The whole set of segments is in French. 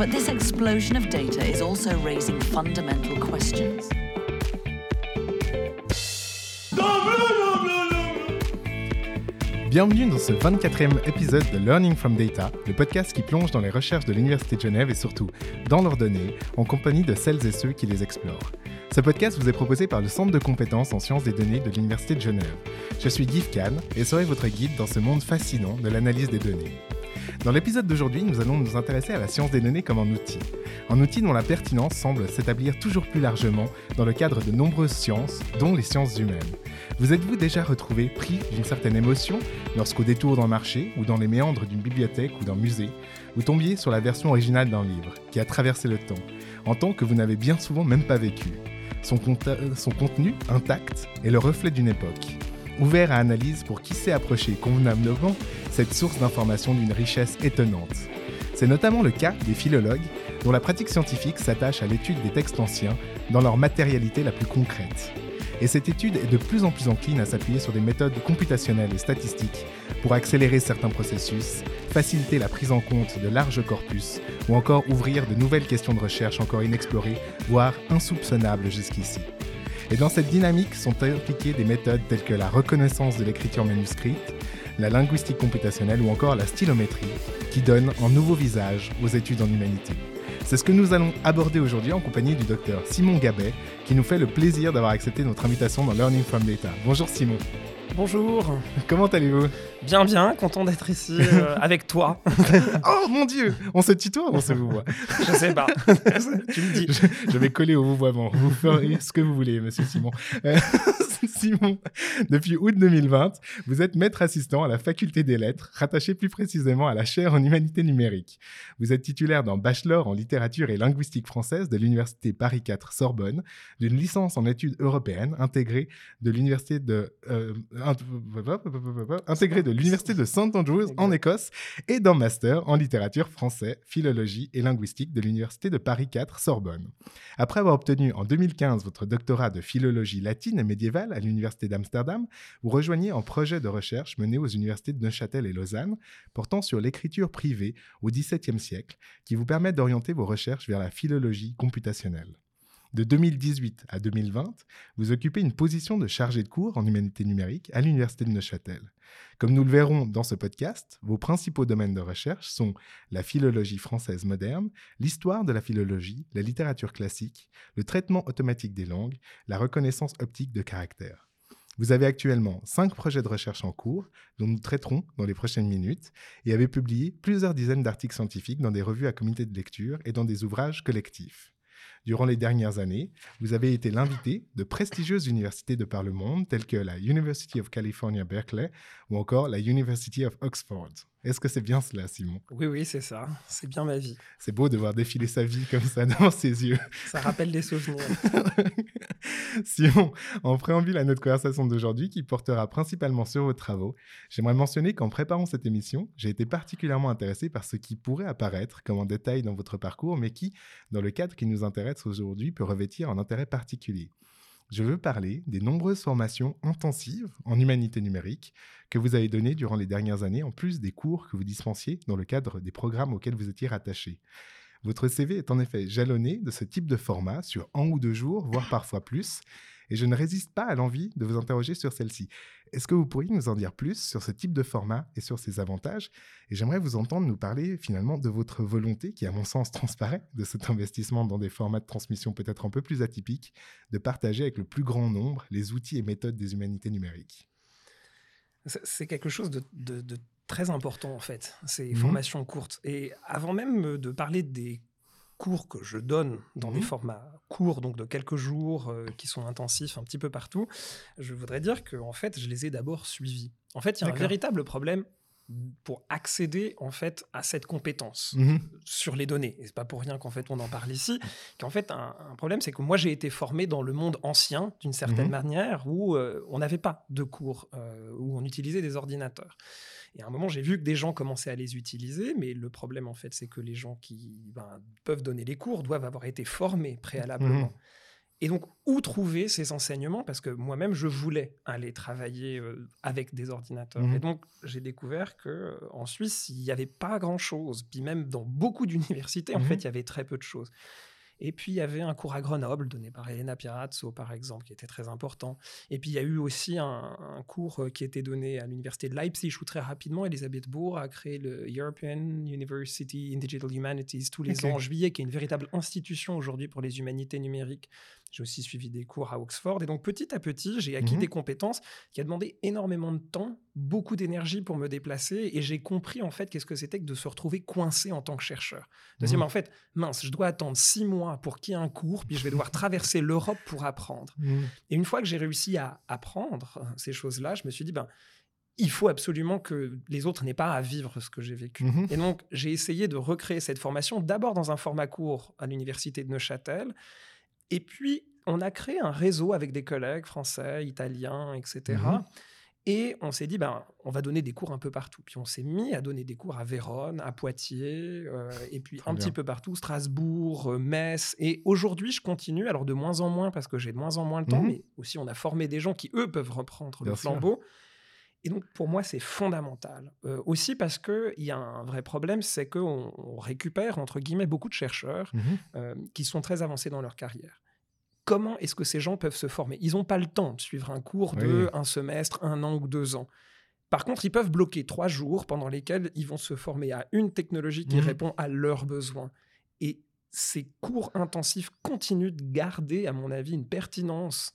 But this explosion of data is also raising fundamental questions. Bienvenue dans ce 24e épisode de Learning from Data, le podcast qui plonge dans les recherches de l'Université de Genève et surtout dans leurs données, en compagnie de celles et ceux qui les explorent. Ce podcast vous est proposé par le Centre de compétences en sciences des données de l'Université de Genève. Je suis Guy Kahn et serai votre guide dans ce monde fascinant de l'analyse des données. Dans l'épisode d'aujourd'hui, nous allons nous intéresser à la science des données comme un outil. Un outil dont la pertinence semble s'établir toujours plus largement dans le cadre de nombreuses sciences, dont les sciences humaines. Vous êtes-vous déjà retrouvé pris d'une certaine émotion lorsqu'au détour d'un marché ou dans les méandres d'une bibliothèque ou d'un musée, vous tombiez sur la version originale d'un livre qui a traversé le temps, en temps que vous n'avez bien souvent même pas vécu? Son, son contenu intact est le reflet d'une époque ouvert à analyse pour qui sait approcher convenablement cette source d'information d'une richesse étonnante. C'est notamment le cas des philologues, dont la pratique scientifique s'attache à l'étude des textes anciens dans leur matérialité la plus concrète. Et cette étude est de plus en plus encline à s'appuyer sur des méthodes computationnelles et statistiques pour accélérer certains processus, faciliter la prise en compte de larges corpus ou encore ouvrir de nouvelles questions de recherche encore inexplorées, voire insoupçonnables jusqu'ici. Et dans cette dynamique sont impliquées des méthodes telles que la reconnaissance de l'écriture manuscrite, la linguistique computationnelle ou encore la stylométrie, qui donnent un nouveau visage aux études en humanité. C'est ce que nous allons aborder aujourd'hui en compagnie du docteur Simon Gabet, qui nous fait le plaisir d'avoir accepté notre invitation dans Learning from Data. Bonjour Simon. Bonjour. Comment allez-vous? Bien, bien, content d'être ici euh, avec toi. oh mon dieu On se tutoie ou on se vous voit Je sais pas. tu me dis. Je, vais coller au vouvoiement. Vous ferez ce que vous voulez, monsieur Simon. Simon, depuis août 2020, vous êtes maître assistant à la faculté des lettres, rattaché plus précisément à la chaire en humanité numérique. Vous êtes titulaire d'un bachelor en littérature et linguistique française de l'université Paris 4 Sorbonne, d'une licence en études européennes intégrée de l'université de euh, intégrée de l'université de St Andrews en Écosse et d'un master en littérature français, philologie et linguistique de l'université de Paris 4 Sorbonne. Après avoir obtenu en 2015 votre doctorat de philologie latine et médiévale à l'université d'Amsterdam, vous rejoignez un projet de recherche mené aux universités de Neuchâtel et Lausanne portant sur l'écriture privée au XVIIe siècle qui vous permet d'orienter vos recherches vers la philologie computationnelle. De 2018 à 2020, vous occupez une position de chargé de cours en humanité numérique à l'Université de Neuchâtel. Comme nous le verrons dans ce podcast, vos principaux domaines de recherche sont la philologie française moderne, l'histoire de la philologie, la littérature classique, le traitement automatique des langues, la reconnaissance optique de caractères. Vous avez actuellement cinq projets de recherche en cours, dont nous traiterons dans les prochaines minutes, et avez publié plusieurs dizaines d'articles scientifiques dans des revues à comité de lecture et dans des ouvrages collectifs. Durant les dernières années, vous avez été l'invité de prestigieuses universités de par le monde, telles que la University of California, Berkeley ou encore la University of Oxford. Est-ce que c'est bien cela, Simon? Oui, oui, c'est ça. C'est bien ma vie. C'est beau de voir défiler sa vie comme ça devant ses yeux. Ça rappelle des souvenirs. Simon, en préambule à notre conversation d'aujourd'hui, qui portera principalement sur vos travaux, j'aimerais mentionner qu'en préparant cette émission, j'ai été particulièrement intéressé par ce qui pourrait apparaître comme un détail dans votre parcours, mais qui, dans le cadre qui nous intéresse aujourd'hui, peut revêtir un intérêt particulier je veux parler des nombreuses formations intensives en humanité numérique que vous avez données durant les dernières années, en plus des cours que vous dispensiez dans le cadre des programmes auxquels vous étiez rattaché. Votre CV est en effet jalonné de ce type de format sur un ou deux jours, voire parfois plus, et je ne résiste pas à l'envie de vous interroger sur celle-ci. Est-ce que vous pourriez nous en dire plus sur ce type de format et sur ses avantages? Et j'aimerais vous entendre nous parler finalement de votre volonté, qui à mon sens transparaît de cet investissement dans des formats de transmission peut-être un peu plus atypiques, de partager avec le plus grand nombre les outils et méthodes des humanités numériques. C'est quelque chose de, très important en fait, ces mmh formations courtes. Et avant même de parler des cours que je donne dans des mmh formats courts, donc de quelques jours, euh, qui sont intensifs un petit peu partout, je voudrais dire que en fait, je les ai d'abord suivis. En fait, il y a un véritable problème pour accéder en fait à cette compétence Mhm. sur les données. Et c'est pas pour rien qu'en fait on en parle ici. Qu'en fait un, un problème c'est que moi j'ai été formé dans le monde ancien d'une certaine Mhm. manière où euh, on n'avait pas de cours euh, où on utilisait des ordinateurs. Et à un moment j'ai vu que des gens commençaient à les utiliser, mais le problème en fait c'est que les gens qui ben, peuvent donner les cours doivent avoir été formés préalablement. Mhm. Et donc, où trouver ces enseignements? Parce que moi-même, je voulais aller travailler euh, avec des ordinateurs. Mhm. Et donc, j'ai découvert que euh, en Suisse, il n'y avait pas grand-chose. Puis même dans beaucoup d'universités, en Mhm. fait, il y avait très peu de choses. Et puis, il y avait un cours à Grenoble donné par Elena Pirazzo, par exemple, qui était très important. Et puis, il y a eu aussi un, un cours euh, qui était donné à l'université de Leipzig, où très rapidement, Elisabeth Bourg a créé le European University in Digital Humanities tous les ans en juillet, qui est une véritable institution aujourd'hui pour les humanités numériques. J'ai aussi suivi des cours à Oxford. Et donc, petit à petit, j'ai acquis Mhm. des compétences qui a demandé énormément de temps, beaucoup d'énergie pour me déplacer. Et j'ai compris, en fait, qu'est-ce que c'était que de se retrouver coincé en tant que chercheur. De se dire, mais en fait, mince, je dois attendre six mois pour qu'il y ait un cours, puis je vais devoir traverser l'Europe pour apprendre. Mhm. Et une fois que j'ai réussi à apprendre ces choses-là, je me suis dit, ben, il faut absolument que les autres n'aient pas à vivre ce que j'ai vécu. Mhm. Et donc, j'ai essayé de recréer cette formation d'abord dans un format court à l'université de Neuchâtel. Et puis, on a créé un réseau avec des collègues français, italiens, etc. Mhm. Et on s'est dit, ben, on va donner des cours un peu partout. Puis on s'est mis à donner des cours à Vérone, à Poitiers, euh, et puis Très un bien. petit peu partout, Strasbourg, euh, Metz. Et aujourd'hui, je continue, alors de moins en moins, parce que j'ai de moins en moins le temps, Mhm. mais aussi on a formé des gens qui, eux, peuvent reprendre Bien le sûr. Et donc, pour moi, c'est fondamental. Euh, aussi parce qu'il y a un vrai problème, c'est qu'on on récupère, entre guillemets, beaucoup de chercheurs Mhm. euh, qui sont très avancés dans leur carrière. Comment est-ce que ces gens peuvent se former? Ils n'ont pas le temps de suivre un cours de Oui. un semestre, un an ou deux ans. Par contre, ils peuvent bloquer trois jours pendant lesquels ils vont se former à une technologie qui Mhm. répond à leurs besoins. Et ces cours intensifs continuent de garder, à mon avis, une pertinence,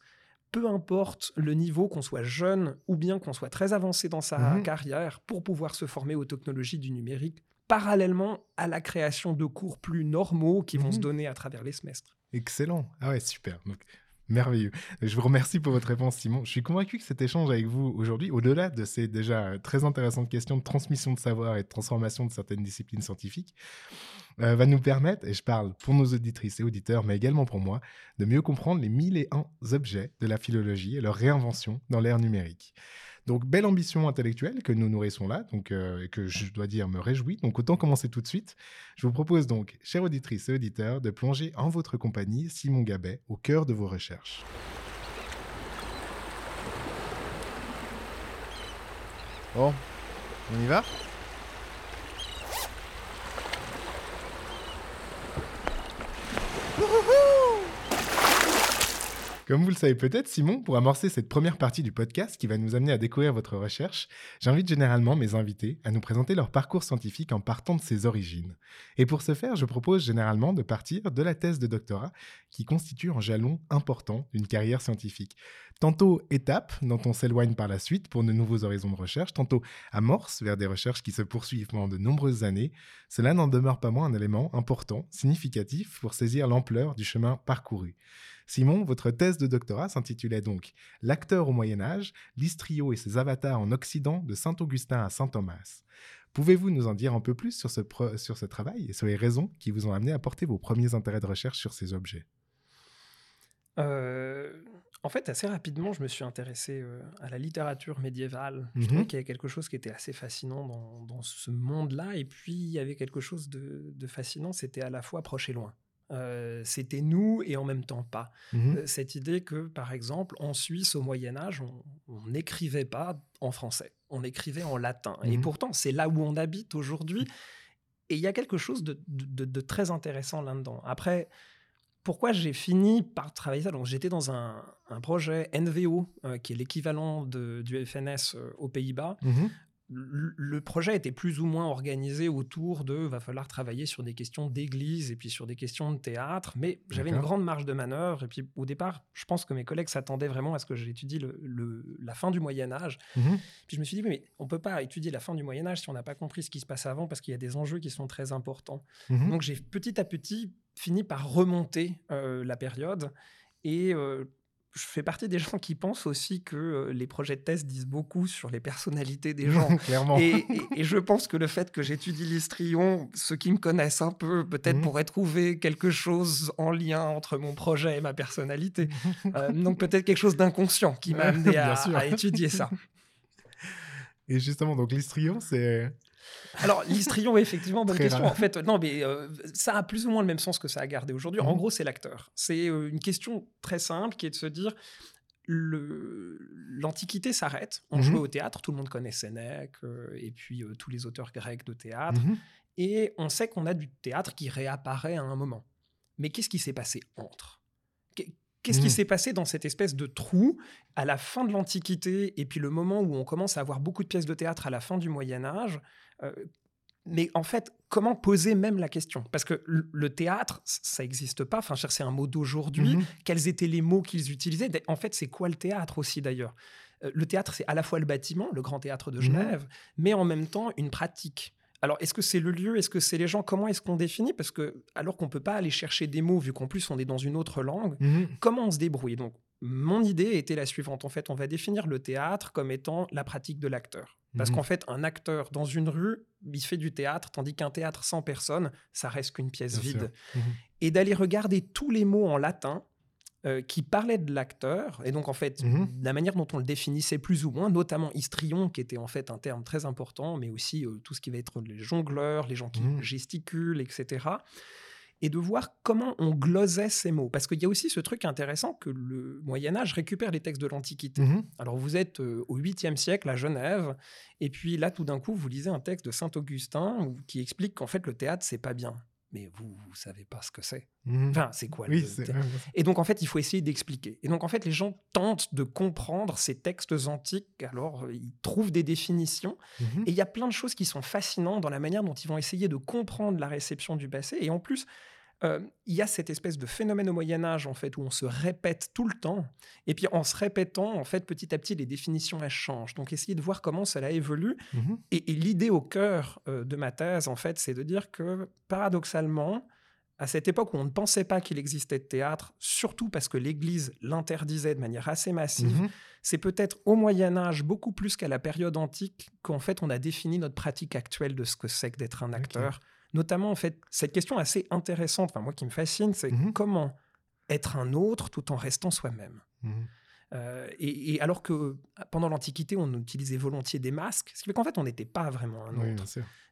peu importe le niveau, qu'on soit jeune ou bien qu'on soit très avancé dans sa Mhm. carrière, pour pouvoir se former aux technologies du numérique, parallèlement à la création de cours plus normaux qui vont Mhm. se donner à travers les semestres. Excellent. Ah ouais, super. Donc, merveilleux. Je vous remercie pour votre réponse, Simon. Je suis convaincu que cet échange avec vous aujourd'hui, au-delà de ces déjà très intéressantes questions de transmission de savoir et de transformation de certaines disciplines scientifiques, euh, va nous permettre, et je parle pour nos auditrices et auditeurs, mais également pour moi, de mieux comprendre les mille et un objets de la philologie et leur réinvention dans l'ère numérique. Donc, belle ambition intellectuelle que nous nourrissons là, donc, euh, et que je dois dire me réjouit. Donc, autant commencer tout de suite. Je vous propose donc, chères auditrices et auditeurs, de plonger en votre compagnie, Simon Gabet, au cœur de vos recherches. Bon, on y va? Comme vous le savez peut-être, Simon, pour amorcer cette première partie du podcast qui va nous amener à découvrir votre recherche, j'invite généralement mes invités à nous présenter leur parcours scientifique en partant de ses origines. Et pour ce faire, je propose généralement de partir de la thèse de doctorat qui constitue un jalon important d'une carrière scientifique. Tantôt étape dont on s'éloigne par la suite pour de nouveaux horizons de recherche, tantôt amorce vers des recherches qui se poursuivent pendant de nombreuses années. Cela n'en demeure pas moins un élément important, significatif pour saisir l'ampleur du chemin parcouru. Simon, votre thèse de doctorat s'intitulait donc L'acteur au Moyen Âge, l'Istrio et ses avatars en Occident de Saint-Augustin à Saint-Thomas. Pouvez-vous nous en dire un peu plus sur ce, pro- sur ce travail et sur les raisons qui vous ont amené à porter vos premiers intérêts de recherche sur ces objets? Euh, en fait, assez rapidement, je me suis intéressé euh, à la littérature médiévale. Je Mhm. trouvais qu'il y avait quelque chose qui était assez fascinant dans, dans ce monde-là. Et puis, il y avait quelque chose de, de fascinant, c'était à la fois proche et loin. Euh, c'était nous et en même temps pas. Mhm. Euh, Cette idée que, par exemple, en Suisse, au Moyen Âge, on- n'écrivait pas en français, on écrivait en latin. Et Mhm. pourtant, c'est là où on habite aujourd'hui. Et il y a quelque chose de, de- de très intéressant là-dedans. Après, pourquoi j'ai fini par travailler ça? Donc, j'étais dans un, un projet NVO, euh, qui est l'équivalent du FNS euh, aux Pays-Bas. Mhm. Le projet était plus ou moins organisé autour de va falloir travailler sur des questions d'église et puis sur des questions de théâtre, mais j'avais une grande marge de manœuvre. Et puis au départ, je pense que mes collègues s'attendaient vraiment à ce que j'étudie le, le- la fin du Moyen Âge. Mhm. Puis je me suis dit, mais on peut pas étudier la fin du Moyen Âge si on n'a pas compris ce qui se passe avant, parce qu'il y a des enjeux qui sont très importants. Mhm. Donc j'ai petit à petit fini par remonter euh, la période et euh, je fais partie des gens qui pensent aussi que euh, les projets de thèse disent beaucoup sur les personnalités des gens. Clairement. Et, et- et je pense que le fait que j'étudie l'histrion, ceux qui me connaissent un peu, peut-être Mhm. pourraient trouver quelque chose en lien entre mon projet et ma personnalité. Euh, donc peut-être quelque chose d'inconscient qui m'a amené à, à étudier ça. Et justement, donc l'histrion, c'est. Alors, l'histrion, effectivement, bonne Très question. rare. En fait, non, mais euh, ça a plus ou moins le même sens que ça a gardé aujourd'hui. En Mhm. gros, c'est l'acteur. C'est euh, une question très simple qui est de se dire l'Antiquité s'arrête. On Mhm. jouait au théâtre, tout le monde connaît Sénèque, euh, et puis tous les auteurs grecs de théâtre. Mhm. Et on sait qu'on a du théâtre qui réapparaît à un moment. Mais qu'est-ce qui s'est passé entre? Qu'est- Qu'est-ce qui Mhm. s'est passé dans cette espèce de trou à la fin de l'Antiquité et puis le moment où on commence à avoir beaucoup de pièces de théâtre à la fin du Moyen Âge euh, mais en fait, comment poser même la question? Parce que le, théâtre, ça n'existe pas. Enfin, c'est un mot d'aujourd'hui. Mhm. Quels étaient les mots qu'ils utilisaient? En fait, c'est quoi le théâtre aussi d'ailleurs? Euh, Le théâtre, c'est à la fois le bâtiment, le grand théâtre de Mhm. Genève, mais en même temps une pratique. Alors, est-ce que c'est le lieu? Est-ce que c'est les gens? Comment est-ce qu'on définit? Parce que, alors qu'on peut pas aller chercher des mots, vu qu'en plus on est dans une autre langue, Mhm. comment on se débrouille? Donc, mon idée était la suivante. En fait, on va définir le théâtre comme étant la pratique de l'acteur. Parce Mhm. qu'en fait, un acteur dans une rue, il fait du théâtre, tandis qu'un théâtre sans personne, ça reste qu'une pièce Bien vide. Mhm. Et d'aller regarder tous les mots en latin euh, qui parlaient de l'acteur, et donc en fait, Mhm. la manière dont on le définissait plus ou moins, notamment histrion, qui était en fait un terme très important, mais aussi euh, tout ce qui va être les jongleurs, les gens qui Mhm. gesticulent, etc et de voir comment on glosait ces mots. Parce qu'il y a aussi ce truc intéressant que le Moyen Âge récupère les textes de l'Antiquité. Mhm. Alors vous êtes euh, au 8e siècle à Genève, et puis là tout d'un coup vous lisez un texte de Saint Augustin qui explique qu'en fait le théâtre c'est pas bien. Mais vous, vous savez pas ce que c'est. Mhm. Enfin, c'est quoi Oui, le Et donc en fait il faut essayer d'expliquer. Et donc en fait les gens tentent de comprendre ces textes antiques, alors euh, ils trouvent des définitions, Mhm. et il y a plein de choses qui sont fascinantes dans la manière dont ils vont essayer de comprendre la réception du passé. Et en plus, euh, il y a cette espèce de phénomène au Moyen Âge, en fait, où on se répète tout le temps. Et puis, en se répétant, en fait, petit à petit, les définitions, elles changent. Donc, essayer de voir comment cela évolue. Mhm. Et, et l'idée au cœur euh, de ma thèse, en fait, c'est de dire que, paradoxalement, à cette époque où on ne pensait pas qu'il existait de théâtre, surtout parce que l'Église l'interdisait de manière assez massive, Mhm. c'est peut-être au Moyen Âge, beaucoup plus qu'à la période antique, qu'en fait on a défini notre pratique actuelle de ce que c'est que d'être un acteur. Notamment, en fait, cette question assez intéressante, enfin moi qui me fascine, c'est Mhm. comment être un autre tout en restant soi-même. Mhm. Euh, et, et alors que pendant l'Antiquité, on utilisait volontiers des masques, ce qui fait qu'en fait, on n'était pas vraiment un autre.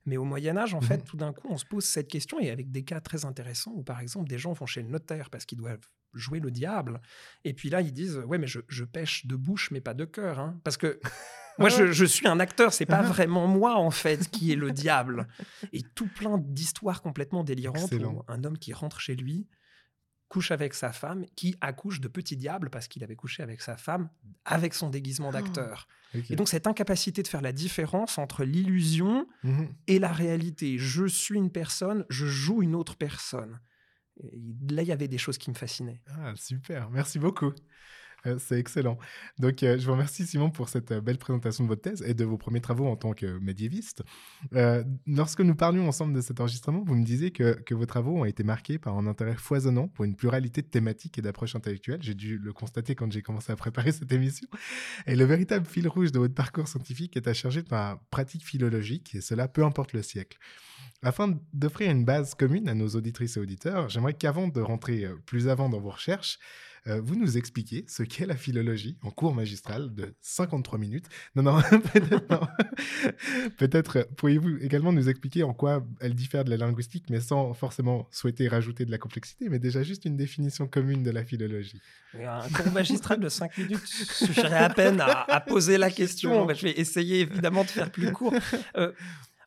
Mais au Moyen Âge, en fait, Mhm. tout d'un coup, on se pose cette question, et avec des cas très intéressants, où par exemple, des gens vont chez le notaire parce qu'ils doivent jouer le diable, et puis là, ils disent, ouais, mais je, je pêche de bouche, mais pas de cœur, hein, parce que moi, je, je suis un acteur, c'est pas vraiment moi, en fait, qui est le diable. Et tout plein d'histoires complètement délirantes, où un homme qui rentre chez lui, couche avec sa femme, qui accouche de petit diable parce qu'il avait couché avec sa femme avec son déguisement d'acteur. Ok. Et donc cette incapacité de faire la différence entre l'illusion Mhm. et la réalité. Je suis une personne, je joue une autre personne. Et là, il y avait des choses qui me fascinaient. Ah, super, merci beaucoup. C'est excellent. Donc, euh, je vous remercie, Simon, pour cette euh, belle présentation de votre thèse et de vos premiers travaux en tant que médiéviste. Euh, lorsque nous parlions ensemble de cet enregistrement, vous me disiez que, vos travaux ont été marqués par un intérêt foisonnant pour une pluralité de thématiques et d'approches intellectuelles. J'ai dû le constater quand j'ai commencé à préparer cette émission. Et le véritable fil rouge de votre parcours scientifique est à charger ma pratique philologique, et cela peu importe le siècle. Afin d'offrir une base commune à nos auditrices et auditeurs, j'aimerais qu'avant de rentrer plus avant dans vos recherches, euh, vous nous expliquiez ce qu'est la philologie en cours magistral de 53 minutes. Non, non, peut-être. Peut-être euh, pourriez-vous également nous expliquer en quoi elle diffère de la linguistique, mais sans forcément souhaiter rajouter de la complexité, mais déjà juste une définition commune de la philologie. Un cours magistral de 5 minutes suffirait à peine à, à poser la question. Bah, je vais essayer évidemment de faire plus court. Euh,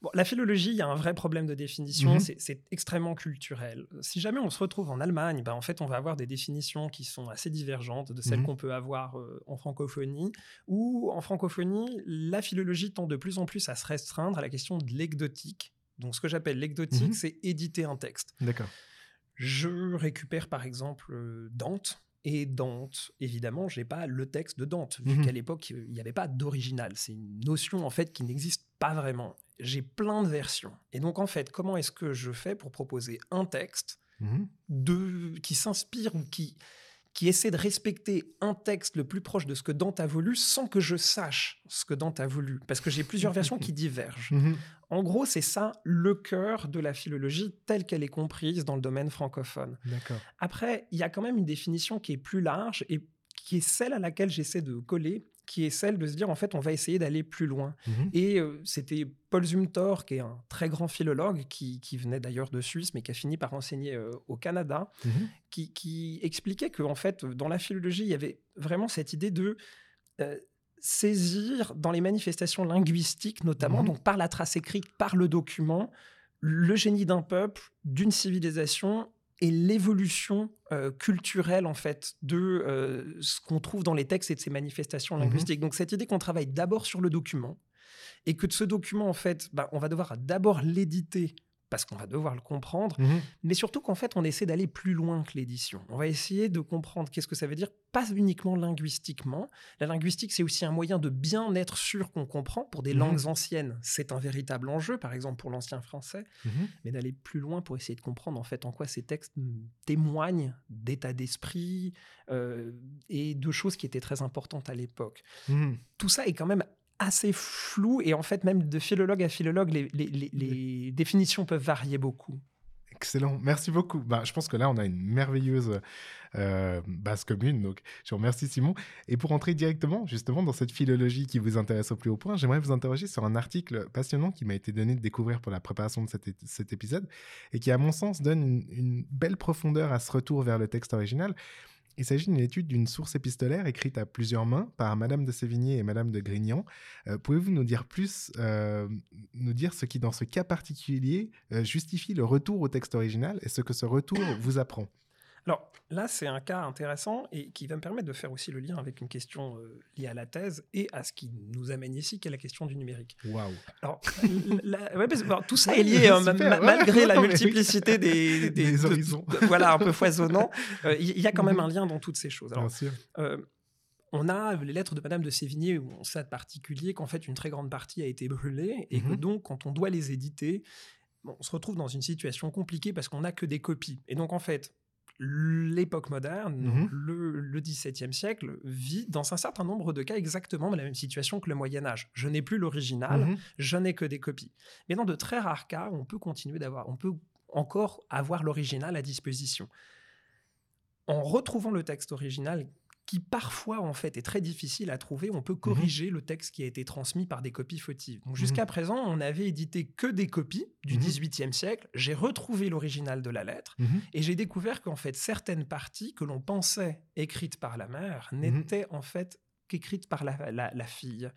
bon, la philologie, il y a un vrai problème de définition. Mhm. c'est- extrêmement culturel. Si jamais on se retrouve en Allemagne, bah, en fait, on va avoir des définitions qui sont assez divergentes de celles Mhm. qu'on peut avoir euh, en francophonie. Ou en francophonie, la philologie tend de plus en plus à se restreindre à la question de l'egdotique. Donc, ce que j'appelle l'egdotique, Mhm. c'est éditer un texte. D'accord. Je récupère par exemple euh, Dante. Et Dante, évidemment, j'ai pas le texte de Dante, vu qu'à l'époque, il n'y avait pas d'original. C'est une notion, en fait, qui n'existe pas vraiment. J'ai plein de versions. Et donc, en fait, comment est-ce que je fais pour proposer un texte Mhm. de, qui s'inspire ou qui, qui essaie de respecter un texte le plus proche de ce que Dante a voulu sans que je sache ce que Dante a voulu, parce que j'ai plusieurs versions qui divergent. Mhm. En gros, c'est ça le cœur de la philologie telle qu'elle est comprise dans le domaine francophone. D'accord. Après, il y a quand même une définition qui est plus large et qui est celle à laquelle j'essaie de coller, qui est celle de se dire, en fait, on va essayer d'aller plus loin. Mhm. Et euh, c'était Paul Zumthor, qui est un très grand philologue, qui, qui venait d'ailleurs de Suisse, mais qui a fini par enseigner euh, au Canada, Mhm. qui, qui expliquait que, en fait, dans la philologie, il y avait vraiment cette idée de euh, saisir dans les manifestations linguistiques, notamment, Mhm. donc par la trace écrite, par le document, le génie d'un peuple, d'une civilisation et l'évolution euh, culturelle en fait de euh, ce qu'on trouve dans les textes et de ces manifestations Mhm. linguistiques. Donc cette idée qu'on travaille d'abord sur le document et que de ce document en fait, bah, on va devoir d'abord l'éditer parce qu'on va devoir le comprendre, Mhm. mais surtout qu'en fait on essaie d'aller plus loin que l'édition. On va essayer de comprendre qu'est-ce que ça veut dire, pas uniquement linguistiquement. La linguistique c'est aussi un moyen de bien être sûr qu'on comprend. Pour des Mhm. langues anciennes, c'est un véritable enjeu, par exemple pour l'ancien français Mhm. mais d'aller plus loin pour essayer de comprendre en fait en quoi ces textes témoignent d'état d'esprit euh, et de choses qui étaient très importantes à l'époque. Tout ça est quand même assez flou et en fait même de philologue à philologue, les, les- les- les définitions peuvent varier beaucoup. Excellent, merci beaucoup. Bah, je pense que là, on a une merveilleuse euh, base commune. Donc, je vous remercie, Simon. Et pour entrer directement, justement, dans cette philologie qui vous intéresse au plus haut point, j'aimerais vous interroger sur un article passionnant qui m'a été donné de découvrir pour la préparation de cet, épisode et qui, à mon sens, donne une, une belle profondeur à ce retour vers le texte original. Il s'agit d'une étude d'une source épistolaire écrite à plusieurs mains par Madame de Sévigné et Madame de Grignan. Euh, Pouvez-vous nous dire plus, euh, nous dire ce qui, dans ce cas particulier, euh, justifie le retour au texte original et ce que ce retour vous apprend? Alors là, c'est un cas intéressant et qui va me permettre de faire aussi le lien avec une question euh, liée à la thèse et à ce qui nous amène ici, qui est la question du numérique. Waouh Alors, la- ouais, parce que, alors, tout ça est lié, hein, super, ma- ouais. malgré la multiplicité des, Des de- horizons. de- voilà, un peu foisonnant. euh, Il y a quand même un lien dans toutes ces choses. Alors, Bien sûr. euh, on a les lettres de Madame de Sévigné où on sait de particulier qu'en fait une très grande partie a été brûlée et que Mhm. donc quand on doit les éditer, on se retrouve dans une situation compliquée parce qu'on n'a que des copies. Et donc en fait, l'époque moderne, Mhm. le, le XVIIe siècle, vit dans un certain nombre de cas exactement la même situation que le Moyen Âge. Je n'ai plus l'original, Mhm. je n'ai que des copies. Mais dans de très rares cas, on peut continuer d'avoir, on peut encore avoir l'original à disposition. En retrouvant le texte original, qui parfois en fait est très difficile à trouver, on peut corriger le texte qui a été transmis par des copies fautives. Donc jusqu'à présent, on n'avait édité que des copies du Mhm. XVIIIe siècle. J'ai retrouvé l'original de la lettre et j'ai découvert qu'en fait certaines parties que l'on pensait écrites par la mère n'étaient en fait qu'écrites par la- la- la fille.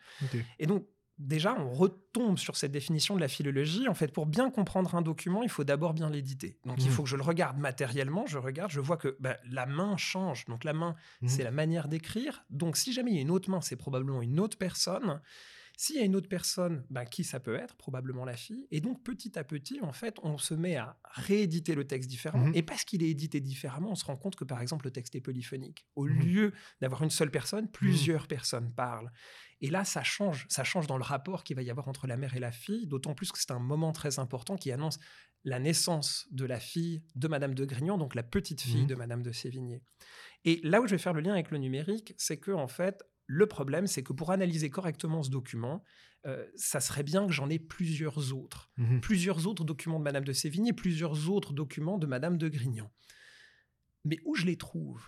Et donc, déjà, on retombe sur cette définition de la philologie. En fait, pour bien comprendre un document, il faut d'abord bien l'éditer. Donc, il Mhm. faut que je le regarde matériellement. Je regarde, je vois que bah, la main change. Donc, la main, Mhm. c'est la manière d'écrire. Donc, si jamais il y a une autre main, c'est probablement une autre personne. S'il y a une autre personne, bah, qui ça peut être? Probablement la fille. Et donc, petit à petit, en fait, on se met à rééditer le texte différemment. Mhm. Et parce qu'il est édité différemment, on se rend compte que, par exemple, le texte est polyphonique. Au Mhm. lieu d'avoir une seule personne, plusieurs personnes parlent. Et là, ça change. Ça change dans le rapport qu'il va y avoir entre la mère et la fille, d'autant plus que c'est un moment très important qui annonce la naissance de la fille de Madame de Grignan, donc la petite fille Mhm. de Madame de Sévigné. Et là où je vais faire le lien avec le numérique, c'est que en fait, le problème, c'est que pour analyser correctement ce document, euh, ça serait bien que j'en ai plusieurs autres. Mhm. Plusieurs autres documents de Madame de Sévigné, plusieurs autres documents de Madame de Grignan. Mais où je les trouve?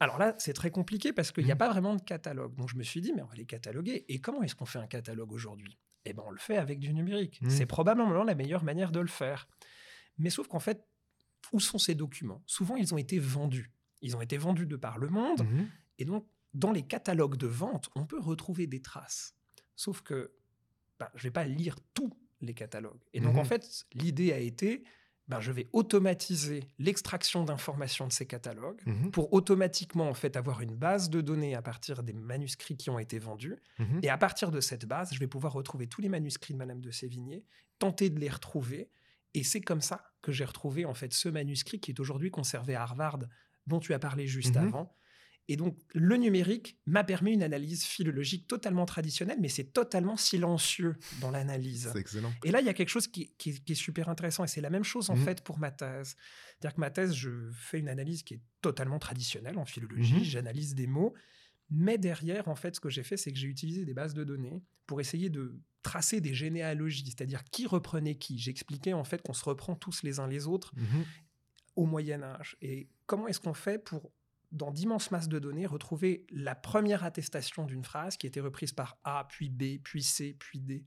Alors là, c'est très compliqué parce qu'il n'y a Mhm. pas vraiment de catalogue. Donc je me suis dit, mais on va les cataloguer. Et comment est-ce qu'on fait un catalogue aujourd'hui? Eh bien, on le fait avec du numérique. Mhm. C'est probablement la meilleure manière de le faire. Mais sauf qu'en fait, où sont ces documents? Souvent, ils ont été vendus. Ils ont été vendus de par le monde. Mhm. Et donc, dans les catalogues de vente, on peut retrouver des traces. Sauf que ben, je ne vais pas lire tous les catalogues. Et donc, en fait, l'idée a été, ben, je vais automatiser l'extraction d'informations de ces catalogues Mhm. pour automatiquement en fait avoir une base de données à partir des manuscrits qui ont été vendus. Mhm. Et à partir de cette base, je vais pouvoir retrouver tous les manuscrits de Madame de Sévigné, tenter de les retrouver. Et c'est comme ça que j'ai retrouvé en fait ce manuscrit qui est aujourd'hui conservé à Harvard, dont tu as parlé juste Mhm. avant. Et donc, le numérique m'a permis une analyse philologique totalement traditionnelle, mais c'est totalement silencieux dans l'analyse. C'est excellent. Et là, il y a quelque chose qui, qui- qui est super intéressant, et c'est la même chose en Mhm. fait pour ma thèse. C'est-à-dire que ma thèse, je fais une analyse qui est totalement traditionnelle en philologie, Mhm. j'analyse des mots, mais derrière, en fait, ce que j'ai fait, c'est que j'ai utilisé des bases de données pour essayer de tracer des généalogies, c'est-à-dire qui reprenait qui. J'expliquais en fait qu'on se reprend tous les uns les autres Mhm. au Moyen Âge. Et comment est-ce qu'on fait pour, dans d'immenses masses de données, retrouver la première attestation d'une phrase qui était reprise par A, puis B, puis C, puis D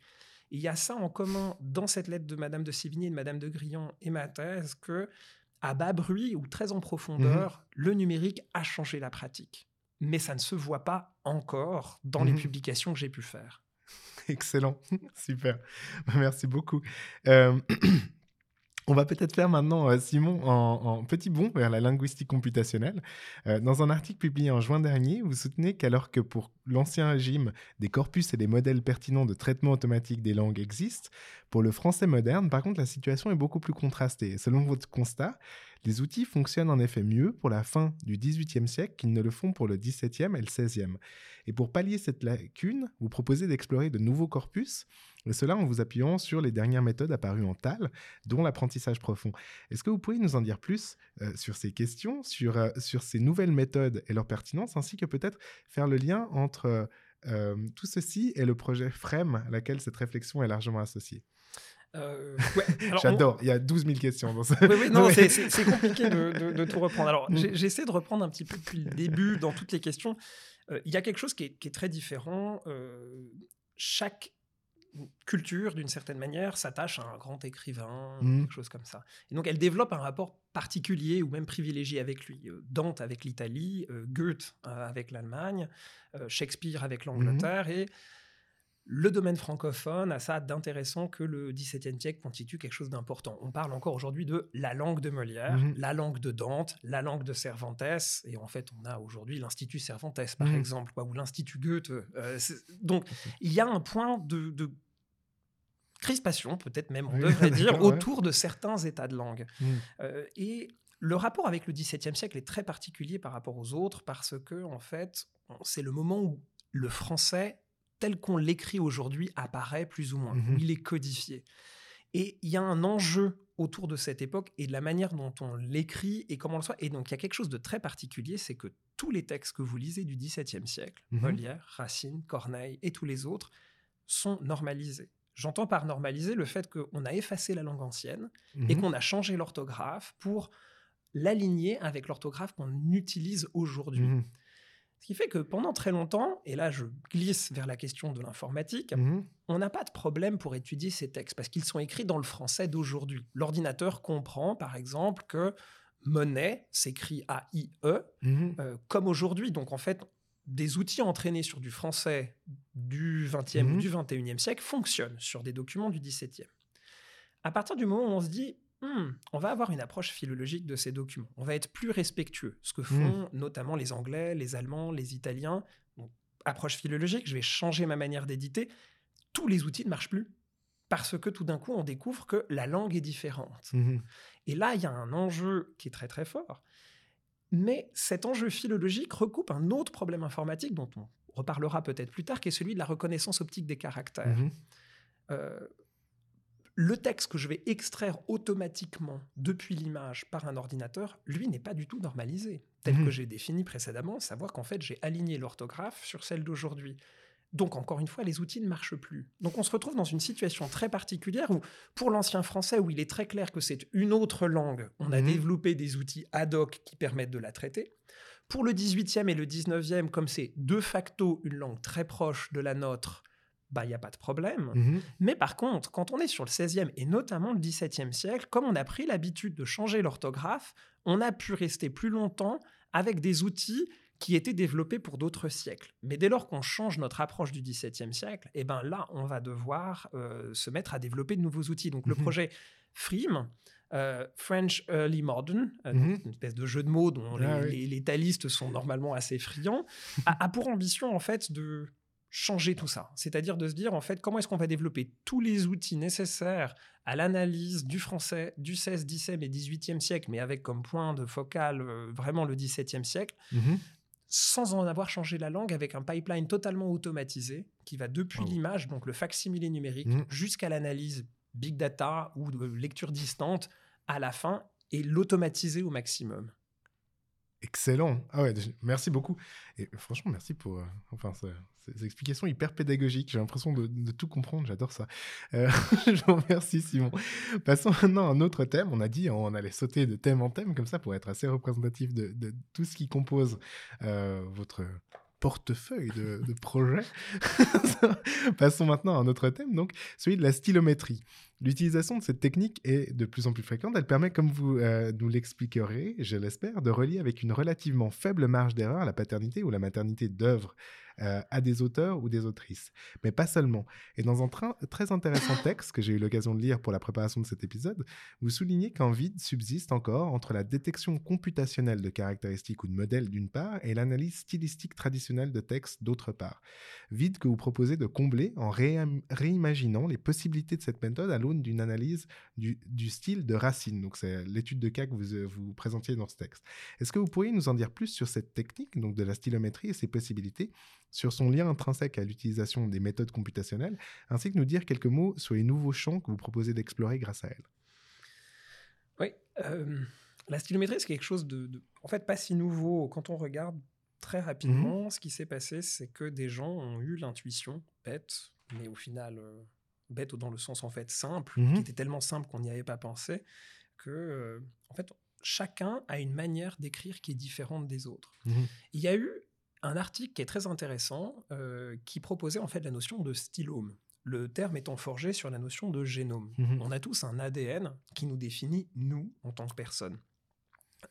Et il y a ça en commun dans cette lettre de Madame de Sévigné et de Madame de Grillon et ma thèse que, à bas bruit ou très en profondeur, le numérique a changé la pratique. Mais ça ne se voit pas encore dans les Mhm. publications que j'ai pu faire. Excellent, super. Merci beaucoup. Euh, On va peut-être faire maintenant, euh, Simon, en, en petit bond vers la linguistique computationnelle. Euh, dans un article publié en juin dernier, vous soutenez qu'alors que pour l'ancien régime, des corpus et des modèles pertinents de traitement automatique des langues existent, pour le français moderne, par contre, la situation est beaucoup plus contrastée. Selon votre constat, les outils fonctionnent en effet mieux pour la fin du XVIIIe siècle qu'ils ne le font pour le XVIIe et le XVIe. Et pour pallier cette lacune, vous proposez d'explorer de nouveaux corpus, et cela en vous appuyant sur les dernières méthodes apparues en TAL, dont l'apprentissage profond. Est-ce que vous pourriez nous en dire plus euh, sur ces questions, sur, euh, sur ces nouvelles méthodes et leur pertinence, ainsi que peut-être faire le lien entre euh, tout ceci et le projet FREM, à laquelle cette réflexion est largement associée? Euh, ouais, alors, on- J'adore, il y a 12 000 questions dans ça. Oui, oui, non, c'est- compliqué de, de- de tout reprendre. Alors, Mm. j'essaie de reprendre un petit peu depuis le début dans toutes les questions. Euh, Il y a quelque chose qui est, qui est très différent. Euh, chaque culture, d'une certaine manière, s'attache à un grand écrivain, Mm. quelque chose comme ça. Et donc, elle développe un rapport particulier ou même privilégié avec lui. Dante avec l'Italie, Goethe avec l'Allemagne, Shakespeare avec l'Angleterre. Et le domaine francophone a ça d'intéressant que le XVIIe siècle constitue quelque chose d'important. On parle encore aujourd'hui de la langue de Molière, Mhm. la langue de Dante, la langue de Cervantes, et en fait, on a aujourd'hui l'Institut Cervantes, par Mhm. exemple, quoi, ou l'Institut Goethe. euh, donc, il y a un point de, de crispation, peut-être même, on Oui, devrait dire, ouais. autour de certains états de langue. Mm. Euh, et le rapport avec le XVIIe siècle est très particulier par rapport aux autres parce que, en fait, c'est le moment où le français, tel qu'on l'écrit aujourd'hui, apparaît plus ou moins, Mhm. où il est codifié. Et il y a un enjeu autour de cette époque et de la manière dont on l'écrit et comment on le soit. Et donc, il y a quelque chose de très particulier, c'est que tous les textes que vous lisez du XVIIe siècle, Mhm. Molière, Racine, Corneille et tous les autres, sont normalisés. J'entends par normaliser le fait qu'on a effacé la langue ancienne et Mhm. qu'on a changé l'orthographe pour l'aligner avec l'orthographe qu'on utilise aujourd'hui. Ce qui fait que pendant très longtemps, et là je glisse vers la question de l'informatique, Mhm. on n'a pas de problème pour étudier ces textes parce qu'ils sont écrits dans le français d'aujourd'hui. L'ordinateur comprend par exemple que monnaie s'écrit A-I-E Mhm. euh, comme aujourd'hui. Donc en fait, des outils entraînés sur du français du 20e Mhm. ou du 21e siècle fonctionnent sur des documents du 17e. À partir du moment où on se dit, Hmm, on va avoir une approche philologique de ces documents, on va être plus respectueux, ce que font notamment les Anglais, les Allemands, les Italiens. Donc, approche philologique, je vais changer ma manière d'éditer. Tous les outils ne marchent plus parce que tout d'un coup, on découvre que la langue est différente. Mhm. Et là, il y a un enjeu qui est très très fort. Mais cet enjeu philologique recoupe un autre problème informatique dont on reparlera peut-être plus tard, qui est celui de la reconnaissance optique des caractères. Euh, le texte que je vais extraire automatiquement depuis l'image par un ordinateur, lui, n'est pas du tout normalisé, tel Mhm. que j'ai défini précédemment, savoir qu'en fait, j'ai aligné l'orthographe sur celle d'aujourd'hui. Donc, encore une fois, les outils ne marchent plus. Donc, on se retrouve dans une situation très particulière où, pour l'ancien français, où il est très clair que c'est une autre langue, on a Mhm. développé des outils ad hoc qui permettent de la traiter. Pour le 18e et le 19e, comme c'est de facto une langue très proche de la nôtre, bah, il n'y a pas de problème. Mhm. Mais par contre, quand on est sur le 16e et notamment le 17e siècle, comme on a pris l'habitude de changer l'orthographe, on a pu rester plus longtemps avec des outils qui étaient développés pour d'autres siècles. Mais dès lors qu'on change notre approche du 17e siècle, eh ben là, on va devoir euh, se mettre à développer de nouveaux outils. Donc le Mhm. projet FRIM, euh, French Early Modern, euh, Mhm. donc une espèce de jeu de mots dont Ah les, oui. les- les talistes sont normalement assez friands, a, a pour ambition en fait de changer tout ça. C'est-à-dire de se dire en fait comment est-ce qu'on va développer tous les outils nécessaires à l'analyse du français du 16, 17 et 18e siècle, mais avec comme point de focal euh, vraiment le 17e siècle, Mhm. sans en avoir changé la langue, avec un pipeline totalement automatisé qui va depuis Wow. l'image, donc le facsimilé numérique, Mhm. jusqu'à l'analyse big data ou de lecture distante à la fin et l'automatiser au maximum. Excellent. Ah ouais, merci beaucoup. Et franchement, merci pour euh, enfin, ces explications hyper pédagogiques. J'ai l'impression de, tout comprendre. J'adore ça. Euh, je vous remercie, Simon. Passons maintenant à un autre thème. On a dit on allait sauter de thème en thème comme ça pour être assez représentatif de, de tout ce qui compose euh, votre portefeuille de, de projets. Passons maintenant à un autre thème, donc celui de la stylométrie. L'utilisation de cette technique est de plus en plus fréquente. Elle permet, comme vous euh, nous l'expliquerez, je l'espère, de relier avec une relativement faible marge d'erreur la paternité ou la maternité d'œuvres euh, à des auteurs ou des autrices. Mais pas seulement. Et dans un très intéressant texte que j'ai eu l'occasion de lire pour la préparation de cet épisode, vous soulignez qu'un vide subsiste encore entre la détection computationnelle de caractéristiques ou de modèles d'une part et l'analyse stylistique traditionnelle de textes d'autre part. Vide que vous proposez de combler en réimaginant les possibilités de cette méthode à d'une analyse du, du style de Racine. Donc c'est l'étude de cas que vous, euh, vous présentiez dans ce texte. Est-ce que vous pourriez nous en dire plus sur cette technique donc de la stylométrie et ses possibilités, sur son lien intrinsèque à l'utilisation des méthodes computationnelles, ainsi que nous dire quelques mots sur les nouveaux champs que vous proposez d'explorer grâce à elle? Oui, euh, la stylométrie, c'est quelque chose de, de- en fait, pas si nouveau. Quand on regarde très rapidement, ce qui s'est passé, c'est que des gens ont eu l'intuition, bête, mais au final, euh, bête dans le sens en fait simple, Mhm. qui était tellement simple qu'on n'y avait pas pensé, que, euh, en fait, chacun a une manière d'écrire qui est différente des autres. Mhm. Il y a eu un article qui est très intéressant euh, qui proposait en fait la notion de stylome. Le terme étant forgé sur la notion de génome. Mhm. On a tous un ADN qui nous définit, nous, en tant que personne.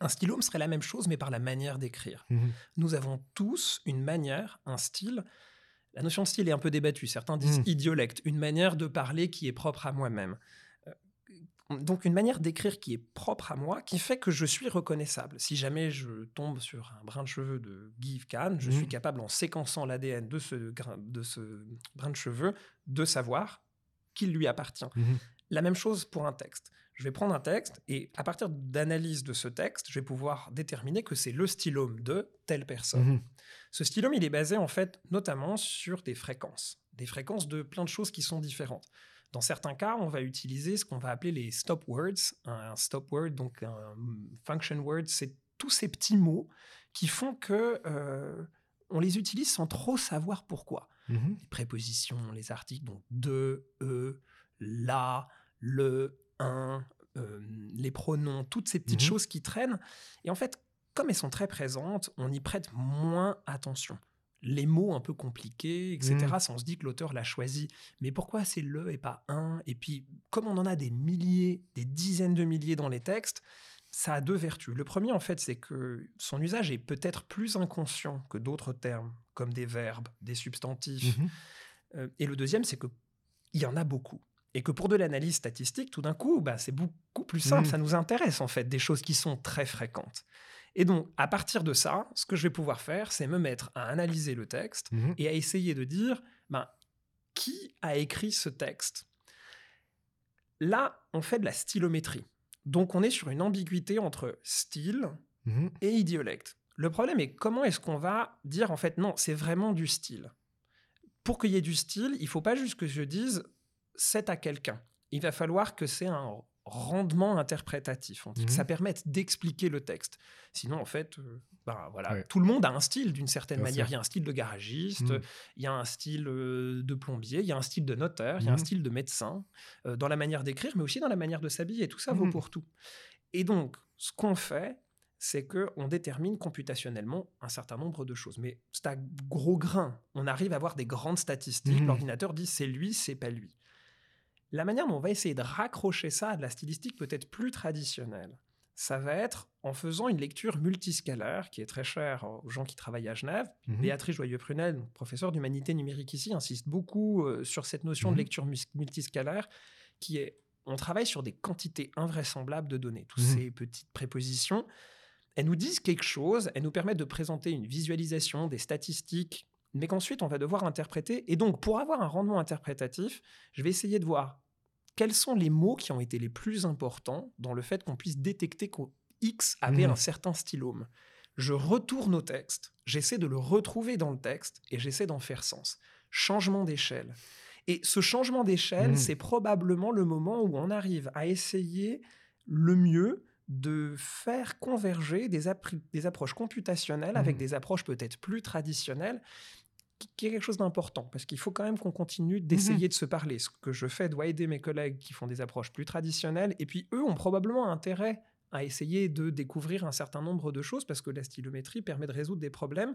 Un stylome serait la même chose, mais par la manière d'écrire. Nous avons tous une manière, un style. La notion de style est un peu débattue. Certains disent Mhm. idiolecte, une manière de parler qui est propre à moi-même. Euh, Donc une manière d'écrire qui est propre à moi, qui fait que je suis reconnaissable. Si jamais je tombe sur un brin de cheveux de Guy Kahn, je suis capable, en séquençant l'ADN de ce, grain- de ce brin de cheveux, de savoir qu'il lui appartient. Mhm. La même chose pour un texte. Je vais prendre un texte et à partir d'analyse de ce texte, je vais pouvoir déterminer que c'est le stylome de telle personne. Mhm. Ce stylome, il est basé en fait notamment sur des fréquences, des fréquences de plein de choses qui sont différentes. Dans certains cas, on va utiliser ce qu'on va appeler les stop words. Un stop word, donc un function word, c'est tous ces petits mots qui font que euh, on les utilise sans trop savoir pourquoi Mhm. les prépositions, les articles, donc de, e, la, le, un, euh, les pronoms, toutes ces petites Mhm. choses qui traînent. Et en fait, comme elles sont très présentes, on y prête moins attention. Les mots un peu compliqués, etc., Mhm. ça, on se dit que l'auteur l'a choisi. Mais pourquoi c'est le et pas un? Et puis, comme on en a des milliers, des dizaines de milliers dans les textes, ça a deux vertus. Le premier, en fait, c'est que son usage est peut-être plus inconscient que d'autres termes, comme des verbes, des substantifs. Mhm. Euh, et le deuxième, c'est qu'il y en a beaucoup. Et que pour de l'analyse statistique, tout d'un coup, bah, c'est beaucoup plus simple. Mhm. Ça nous intéresse, en fait, des choses qui sont très fréquentes. Et donc, à partir de ça, ce que je vais pouvoir faire, c'est me mettre à analyser le texte Mhm. et à essayer de dire, ben, qui a écrit ce texte? Là, on fait de la stylométrie. Donc, on est sur une ambiguïté entre style Mhm. et idiolecte. Le problème est comment est-ce qu'on va dire en fait non, c'est vraiment du style? Pour qu'il y ait du style, il faut pas juste que je dise c'est à quelqu'un. Il va falloir que c'est un rendement interprétatif, on dit, que Mhm. ça permette d'expliquer le texte. Sinon, en fait, euh, ben, voilà, Ouais. tout le monde a un style d'une certaine Bien manière. sûr. Il y a un style de garagiste, Mhm. il y a un style euh, de plombier, il y a un style de notaire, il y a un Mhm. style de médecin, euh, dans la manière d'écrire, mais aussi dans la manière de s'habiller. Tout ça vaut pour tout. Et donc, ce qu'on fait, c'est qu'on détermine computationnellement un certain nombre de choses. Mais c'est à gros grains. On arrive à avoir des grandes statistiques. L'ordinateur dit c'est lui, c'est pas lui. La manière dont on va essayer de raccrocher ça à de la stylistique peut-être plus traditionnelle, ça va être en faisant une lecture multiscalaire qui est très chère aux gens qui travaillent à Genève. Mhm. Béatrice Joyeux-Prunel, professeure d'humanité numérique ici, insiste beaucoup euh, sur cette notion Mhm. de lecture mus- multiscalaire qui est on travaille sur des quantités invraisemblables de données. Toutes Mhm. ces petites prépositions, elles nous disent quelque chose, elles nous permettent de présenter une visualisation, des statistiques, mais qu'ensuite on va devoir interpréter. Et donc, pour avoir un rendement interprétatif, je vais essayer de voir quels sont les mots qui ont été les plus importants dans le fait qu'on puisse détecter que X avait Mhm. un certain stylome? je retourne au texte, j'essaie de le retrouver dans le texte et j'essaie d'en faire sens. Changement d'échelle. Et ce changement d'échelle, Mmh. c'est probablement le moment où on arrive à essayer le mieux de faire converger des, approches computationnelles avec Mhm. des approches peut-être plus traditionnelles, qui- qui est quelque chose d'important, parce qu'il faut quand même qu'on continue d'essayer de se parler. Ce que je fais doit aider mes collègues qui font des approches plus traditionnelles, et puis eux ont probablement intérêt à essayer de découvrir un certain nombre de choses, parce que la stylométrie permet de résoudre des problèmes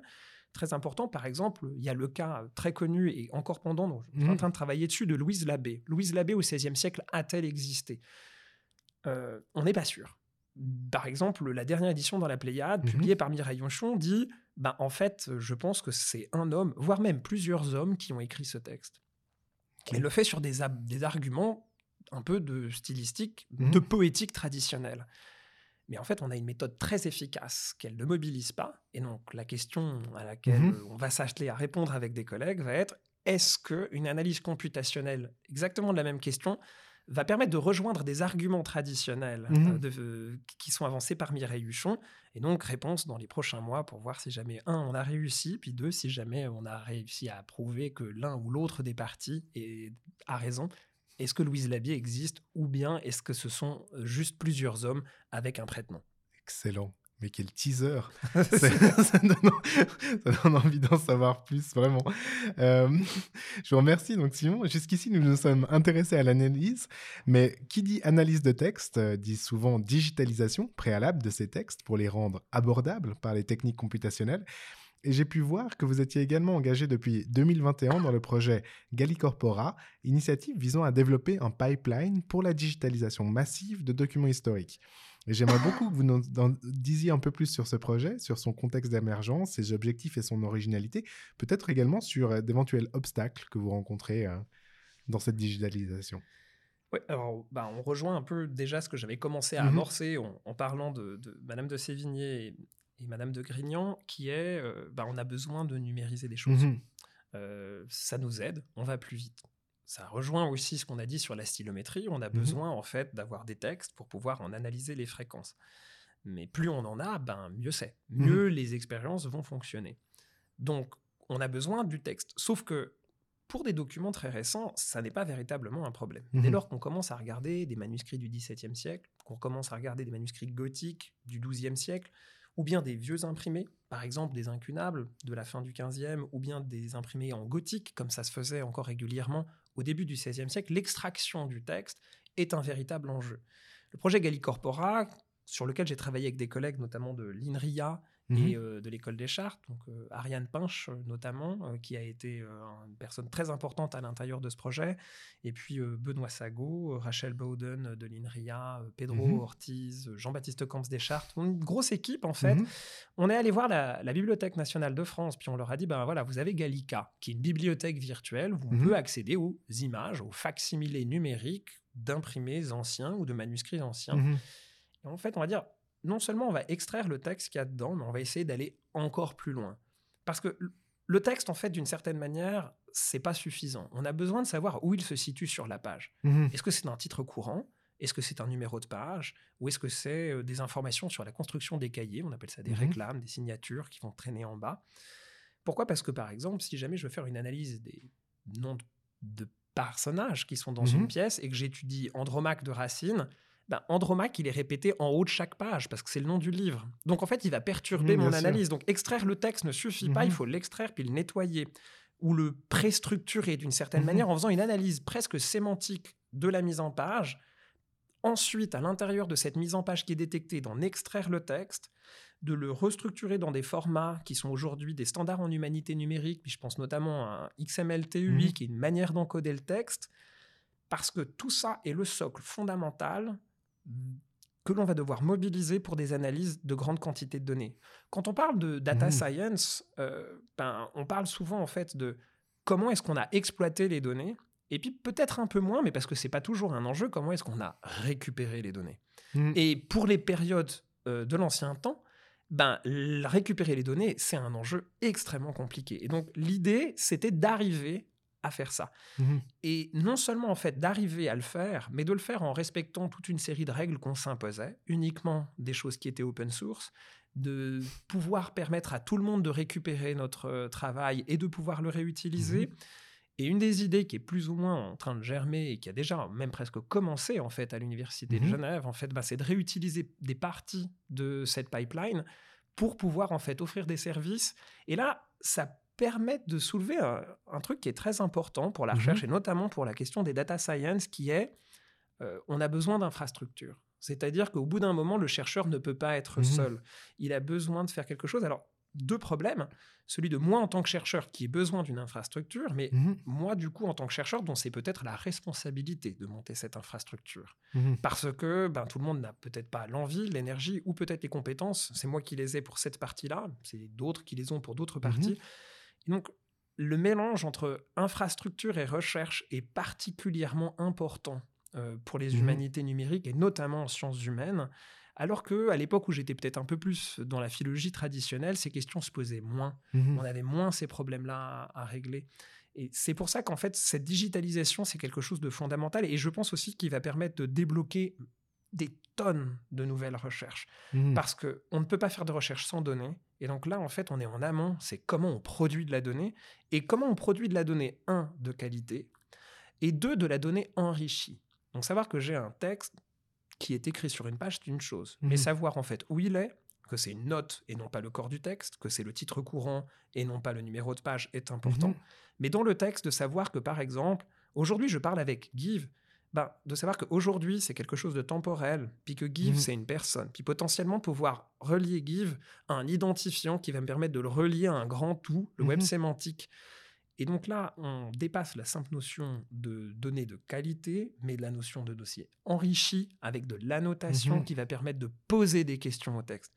très importants. Par exemple, il y a le cas très connu et encore pendant, dont je suis en Mhm. train de travailler dessus, de Louise Labbé. Louise Labbé au XVIe siècle a-t-elle existé? Euh, On n'est pas sûr. Par exemple, la dernière édition dans la Pléiade, Mhm. publiée par Mireille Honchon, dit ben, en fait, je pense que c'est un homme, voire même plusieurs hommes qui ont écrit ce texte. Elle le fait sur des, arguments un peu de stylistique, Mhm. de poétique traditionnelle. Mais en fait, on a une méthode très efficace qu'elle ne mobilise pas. Et donc, la question à laquelle Mhm. euh, on va s'atteler à répondre avec des collègues va être est-ce qu'une analyse computationnelle, exactement de la même question, va permettre de rejoindre des arguments traditionnels Mhm. euh, de- euh, qui sont avancés par Mireille Huchon Et donc, réponse dans les prochains mois pour voir si jamais, un, on a réussi, puis deux, si jamais on a réussi à prouver que l'un ou l'autre des partis a raison. Est-ce que Louise Labier existe ou bien est-ce que ce sont euh, juste plusieurs hommes avec un prête-nom? Excellent. Mais quel teaser C'est- ça, donne, ça donne envie d'en savoir plus, vraiment. Euh, je vous remercie, donc Simon. Jusqu'ici, nous nous sommes intéressés à l'analyse, mais qui dit analyse de texte euh, dit souvent digitalisation préalable de ces textes pour les rendre abordables par les techniques computationnelles. Et j'ai pu voir que vous étiez également engagé depuis 2021 dans le projet Gallicorpora, initiative visant à développer un pipeline pour la digitalisation massive de documents historiques. Et j'aimerais beaucoup que vous nous en disiez un peu plus sur ce projet, sur son contexte d'émergence, ses objectifs et son originalité, peut-être également sur euh, d'éventuels obstacles que vous rencontrez euh, dans cette digitalisation. Oui, alors bah, on rejoint un peu déjà ce que j'avais commencé à Mhm. amorcer en, en parlant de, de Madame de Sévigné et, et Madame de Grignan, qui est euh, bah, on a besoin de numériser des choses. Mhm. Euh, ça nous aide, on va plus vite. Ça rejoint aussi ce qu'on a dit sur la stylométrie. On a Mhm. besoin en fait d'avoir des textes pour pouvoir en analyser les fréquences. Mais plus on en a, ben mieux c'est. Mieux les expériences vont fonctionner. Donc on a besoin du texte. Sauf que pour des documents très récents, ça n'est pas véritablement un problème. Dès Mhm. lors qu'on commence à regarder des manuscrits du XVIIe siècle, qu'on commence à regarder des manuscrits gothiques du XIIe siècle, ou bien des vieux imprimés, par exemple des incunables de la fin du XVe, ou bien des imprimés en gothique, comme ça se faisait encore régulièrement au début du XVIe siècle, l'extraction du texte est un véritable enjeu. Le projet Gallicorpora, sur lequel j'ai travaillé avec des collègues, notamment de l'INRIA Mhm. et euh, de l'école des chartes, donc euh, Ariane Pinch euh, notamment, qui a été une personne très importante à l'intérieur de ce projet, et puis Benoît Sago, Rachel Bowden de l'INRIA, Pedro Mhm. Ortiz, Jean-Baptiste Camps des chartes, une grosse équipe en fait. Mhm. On est allé voir la, la Bibliothèque nationale de France, puis on leur a dit, ben voilà, vous avez Gallica, qui est une bibliothèque virtuelle, où on Mhm. peut accéder aux images, aux facsimilés numériques d'imprimés anciens ou de manuscrits anciens. Mhm. Et en fait, on va dire, non seulement on va extraire le texte qu'il y a dedans, mais on va essayer d'aller encore plus loin. Parce que le texte, en fait, d'une certaine manière, c'est pas suffisant. On a besoin de savoir où il se situe sur la page. Mhm. Est-ce que c'est un titre courant? Est-ce que c'est un numéro de page? Ou est-ce que c'est euh, des informations sur la construction des cahiers? On appelle ça des Mhm. réclames, des signatures qui vont traîner en bas. Pourquoi? Parce que, par exemple, si jamais je veux faire une analyse des noms de, de personnages qui sont dans Mhm. une pièce et que j'étudie Andromaque de Racine, ben, Andromaque, il est répété en haut de chaque page parce que c'est le nom du livre. Donc, en fait, il va perturber Mhm, mon sûr. analyse. Donc, extraire le texte ne suffit pas, il Mhm. faut l'extraire puis le nettoyer ou le préstructurer d'une certaine Mhm. manière en faisant une analyse presque sémantique de la mise en page. Ensuite, à l'intérieur de cette mise en page qui est détectée, d'en extraire le texte, de le restructurer dans des formats qui sont aujourd'hui des standards en humanité numérique, puis je pense notamment à un XML-TUI, Mhm. qui est une manière d'encoder le texte, parce que tout ça est le socle fondamental que l'on va devoir mobiliser pour des analyses de grandes quantités de données. Quand on parle de data Mhm. science, euh, ben, on parle souvent en fait de comment est-ce qu'on a exploité les données, et puis peut-être un peu moins, mais parce que c'est pas toujours un enjeu, comment est-ce qu'on a récupéré les données. Mhm. Et pour les périodes euh, de l'ancien temps, ben, récupérer les données, c'est un enjeu extrêmement compliqué. Et donc l'idée, c'était d'arriver à faire ça. Mhm. Et non seulement en fait d'arriver à le faire, mais de le faire en respectant toute une série de règles qu'on s'imposait, uniquement des choses qui étaient open source, de pouvoir permettre à tout le monde de récupérer notre euh, travail et de pouvoir le réutiliser. Et une des idées qui est plus ou moins en train de germer et qui a déjà même presque commencé en fait à l'université de Mhm. Genève, en fait, bah, c'est de réutiliser des parties de cette pipeline pour pouvoir en fait offrir des services. Et là, ça permet de soulever un, un truc qui est très important pour la Mhm. recherche et notamment pour la question des data science, qui est euh, on a besoin d'infrastructures. C'est-à-dire qu'au bout d'un moment, le chercheur ne peut pas être Mhm. seul. Il a besoin de faire quelque chose. Alors, deux problèmes. Celui de moi en tant que chercheur qui ai besoin d'une infrastructure, mais Mhm. moi, du coup, en tant que chercheur, dont c'est peut-être la responsabilité de monter cette infrastructure. Parce que ben, tout le monde n'a peut-être pas l'envie, l'énergie ou peut-être les compétences. C'est moi qui les ai pour cette partie-là, c'est d'autres qui les ont pour d'autres parties. Donc, le mélange entre infrastructure et recherche est particulièrement important euh, pour les Mhm. humanités numériques et notamment en sciences humaines. Alors que à l'époque où j'étais peut-être un peu plus dans la philologie traditionnelle, ces questions se posaient moins Mhm. on avait moins ces problèmes-là à, à régler. Et c'est pour ça qu'en fait, cette digitalisation, c'est quelque chose de fondamental. Et je pense aussi qu'il va permettre de débloquer des tonnes de nouvelles recherches. Mhm. Parce qu'on ne peut pas faire de recherche sans données. Et donc là, en fait, on est en amont. C'est comment on produit de la donnée. Et comment on produit de la donnée, un, de qualité, et deux, de la donnée enrichie. Donc savoir que j'ai un texte qui est écrit sur une page, c'est une chose. Mais Mhm. savoir en fait où il est, que c'est une note et non pas le corps du texte, que c'est le titre courant et non pas le numéro de page est important. Mhm. Mais dans le texte, de savoir que par exemple, aujourd'hui je parle avec Give, ben, de savoir qu'aujourd'hui c'est quelque chose de temporel, puis que Give Mhm. c'est une personne, puis potentiellement pouvoir relier Give à un identifiant qui va me permettre de le relier à un grand tout, le web Mhm. sémantique. Et donc là, on dépasse la simple notion de données de qualité, mais de la notion de dossier enrichi avec de l'annotation Mhm. qui va permettre de poser des questions au texte.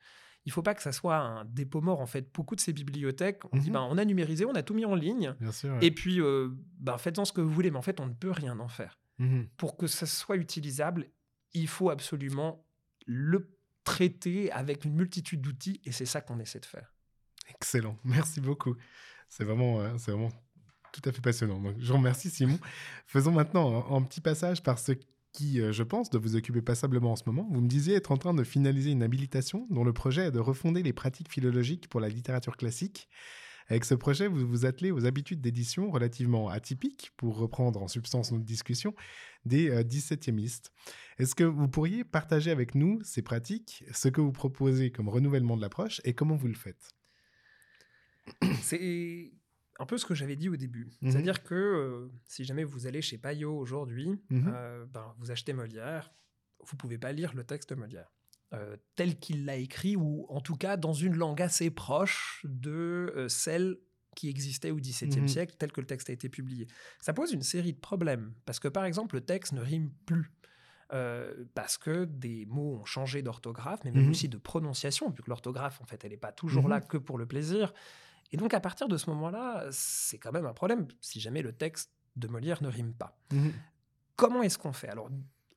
Il faut pas que ça soit un dépôt mort. En fait, beaucoup de ces bibliothèques, on dit ben, on a numérisé, on a tout mis en ligne, Bien sûr. ouais. et puis euh, ben, faites-en ce que vous voulez, mais en fait, on ne peut rien en faire. Mhm. Pour que ça soit utilisable, il faut absolument le traiter avec une multitude d'outils, et c'est ça qu'on essaie de faire. Excellent, merci beaucoup. C'est vraiment, euh, c'est vraiment tout à fait passionnant. Donc, je vous remercie, Simon. Faisons maintenant un, un petit passage par ce qui, euh, je pense, doit vous occuper passablement en ce moment. Vous me disiez être en train de finaliser une habilitation dont le projet est de refonder les pratiques philologiques pour la littérature classique. Avec ce projet, vous vous attelez aux habitudes d'édition relativement atypiques, pour reprendre en substance notre discussion, des euh, 17e Est-ce que vous pourriez partager avec nous ces pratiques, ce que vous proposez comme renouvellement de l'approche et comment vous le faites? C'est un peu ce que j'avais dit au début. Mhm. C'est-à-dire que euh, si jamais vous allez chez Payot aujourd'hui, Mhm. euh, ben, vous achetez Molière, vous pouvez pas lire le texte de Molière. Euh, tel qu'il l'a écrit, ou en tout cas dans une langue assez proche de euh, celle qui existait au XVIIe Mhm. siècle, tel que le texte a été publié. Ça pose une série de problèmes, parce que par exemple, le texte ne rime plus. euh, parce que des mots ont changé d'orthographe, mais même Mhm. aussi de prononciation, vu que l'orthographe, en fait, elle n'est pas toujours Mhm. là que pour le plaisir. Et donc, à partir de ce moment-là, c'est quand même un problème si jamais le texte de Molière ne rime pas. Comment est-ce qu'on fait? Alors,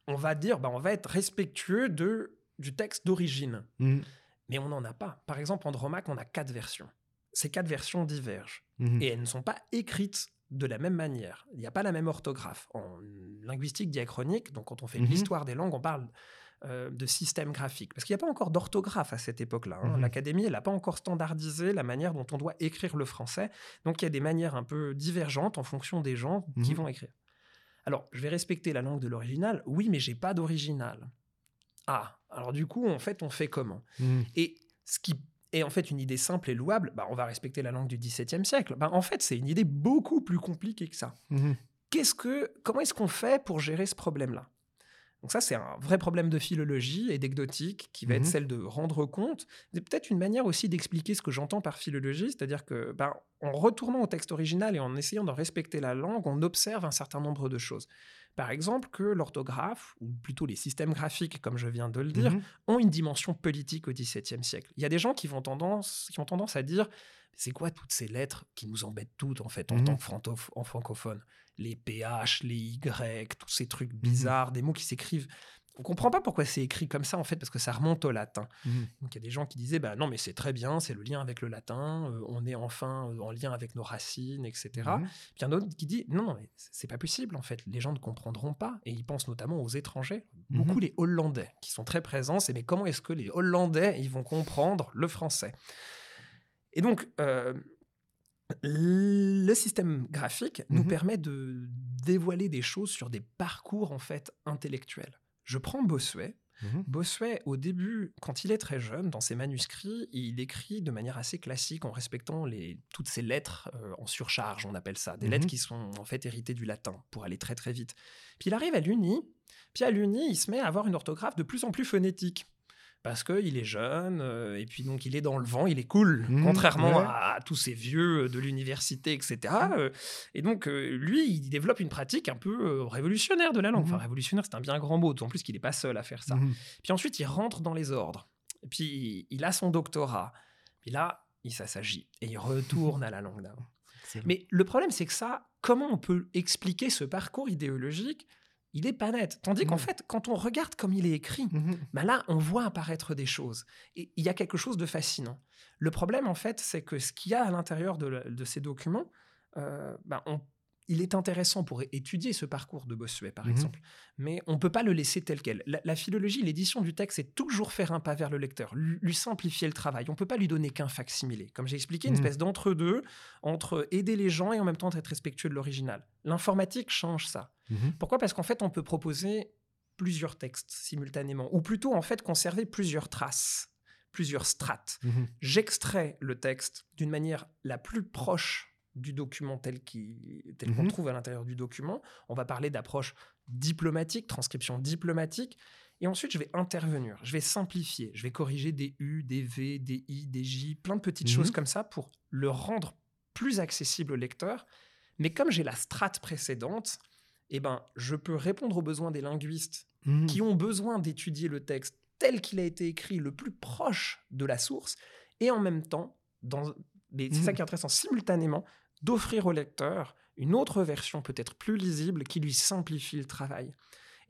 on va dire, bah, on va être respectueux de, du texte d'origine, Mhm. mais on n'en a pas. Par exemple, Andromaque, on a quatre versions. Ces quatre versions divergent Mhm. et elles ne sont pas écrites de la même manière. Il n'y a pas la même orthographe. En linguistique diachronique, donc quand on fait Mhm. l'histoire des langues, on parle euh, de système graphique. Parce qu'il n'y a pas encore d'orthographe à cette époque-là. hein. Mhm. L'Académie, elle n'a pas encore standardisé la manière dont on doit écrire le français. Donc il y a des manières un peu divergentes en fonction des gens qui Mhm. vont écrire. Alors, je vais respecter la langue de l'original, oui, mais j'ai pas d'original. Ah, alors du coup, en fait, on fait comment? Mhm. et ce qui est en fait une idée simple et louable, bah, on va respecter la langue du XVIIe siècle. Bah, en fait, c'est une idée beaucoup plus compliquée que ça. Mhm. Qu'est-ce que, comment est-ce qu'on fait pour gérer ce problème-là? Donc ça, c'est un vrai problème de philologie et d'egnotique qui va être celle de rendre compte. C'est peut-être une manière aussi d'expliquer ce que j'entends par philologie, c'est-à-dire que bah, en retournant au texte original et en essayant de respecter la langue, on observe un certain nombre de choses. Par exemple, que l'orthographe, ou plutôt les systèmes graphiques, comme je viens de le dire, Mhm. ont une dimension politique au XVIIe siècle. Il y a des gens qui, vont tendance, qui ont tendance à dire c'est quoi toutes ces lettres qui nous embêtent toutes en fait en Mhm. tant que en francophone? Les PH, les Y, tous ces trucs bizarres, des mots qui s'écrivent on comprend pas pourquoi c'est écrit comme ça en fait parce que ça remonte au latin. Mhm. Donc il y a des gens qui disaient bah non mais c'est très bien, c'est le lien avec le latin, euh, on est enfin euh, en lien avec nos racines, etc. Puis il y en a d'autres qui disent non non mais c'est pas possible en fait, les gens ne comprendront pas et ils pensent notamment aux étrangers, beaucoup les Hollandais qui sont très présents. C'est mais comment est-ce que les Hollandais ils vont comprendre le français? Et donc euh, le système graphique nous Mhm. permet de dévoiler des choses sur des parcours en fait intellectuels. Je prends Bossuet. Mhm. Bossuet, au début, quand il est très jeune, dans ses manuscrits, il écrit de manière assez classique en respectant les, toutes ces lettres euh, en surcharge, on appelle ça, des Mhm. lettres qui sont en fait héritées du latin pour aller très très vite. Puis il arrive à l'Uni, puis à l'Uni, il se met à avoir une orthographe de plus en plus phonétique. Parce qu'il est jeune, euh, et puis donc il est dans le vent, il est cool, Mhm, contrairement ouais. à, tous ces vieux de l'université, etc. euh, et donc, euh, lui, il développe une pratique un peu euh, révolutionnaire de la langue. Enfin, Mhm. révolutionnaire, c'est un bien grand mot, d'autant plus qu'il n'est pas seul à faire ça. Puis ensuite, il rentre dans les ordres. Et puis, il a son doctorat. Puis là, il s'assagit. Et il retourne à la langue d'avant. Mais le problème, c'est que ça, comment on peut expliquer ce parcours idéologique Il est pas net. Tandis qu'en Mhm. fait, quand on regarde comme il est écrit, bah là, on voit apparaître des choses. Et il y a quelque chose de fascinant. Le problème, en fait, c'est que ce qu'il y a à l'intérieur de ces documents, euh, bah, on- il est intéressant pour étudier ce parcours de Bossuet, par Mhm. exemple, mais on ne peut pas le laisser tel quel. La, la philologie, l'édition du texte, c'est toujours faire un pas vers le lecteur, lui, lui simplifier le travail. On ne peut pas lui donner qu'un facsimilé. Comme j'ai expliqué, une Mhm. espèce d'entre-deux, entre aider les gens et en même temps être respectueux de l'original. L'informatique change ça. Mhm. Pourquoi? Parce qu'en fait, on peut proposer plusieurs textes simultanément, ou plutôt en fait conserver plusieurs traces, plusieurs strates. J'extrais le texte d'une manière la plus proche du document tel tel qu'on trouve à l'intérieur du document. On va parler d'approche diplomatique, transcription diplomatique. Et ensuite, je vais intervenir, je vais simplifier, je vais corriger des U, des V, des I, des J, plein de petites Mhm. choses comme ça pour le rendre plus accessible au lecteur. Mais comme j'ai la strate précédente, eh ben, je peux répondre aux besoins des linguistes Mhm. qui ont besoin d'étudier le texte tel qu'il a été écrit, le plus proche de la source, et en même temps, dans, mais c'est ça qui est intéressant, simultanément, d'offrir au lecteur une autre version peut-être plus lisible qui lui simplifie le travail.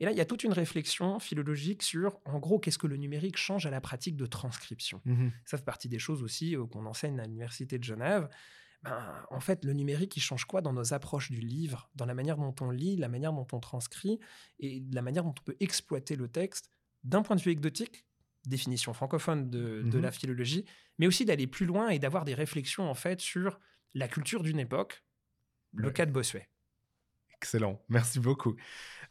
Et là, il y a toute une réflexion philologique sur, en gros, qu'est-ce que le numérique change à la pratique de transcription. Mhm. Ça fait partie des choses aussi euh, qu'on enseigne à l'Université de Genève. Ben, en fait, le numérique, il change quoi dans nos approches du livre, dans la manière dont on lit, la manière dont on transcrit et la manière dont on peut exploiter le texte d'un point de vue anecdotique, définition francophone de, de Mhm. la philologie, mais aussi d'aller plus loin et d'avoir des réflexions en fait sur la culture d'une époque, le Ouais. cas de Bossuet. Excellent, merci beaucoup.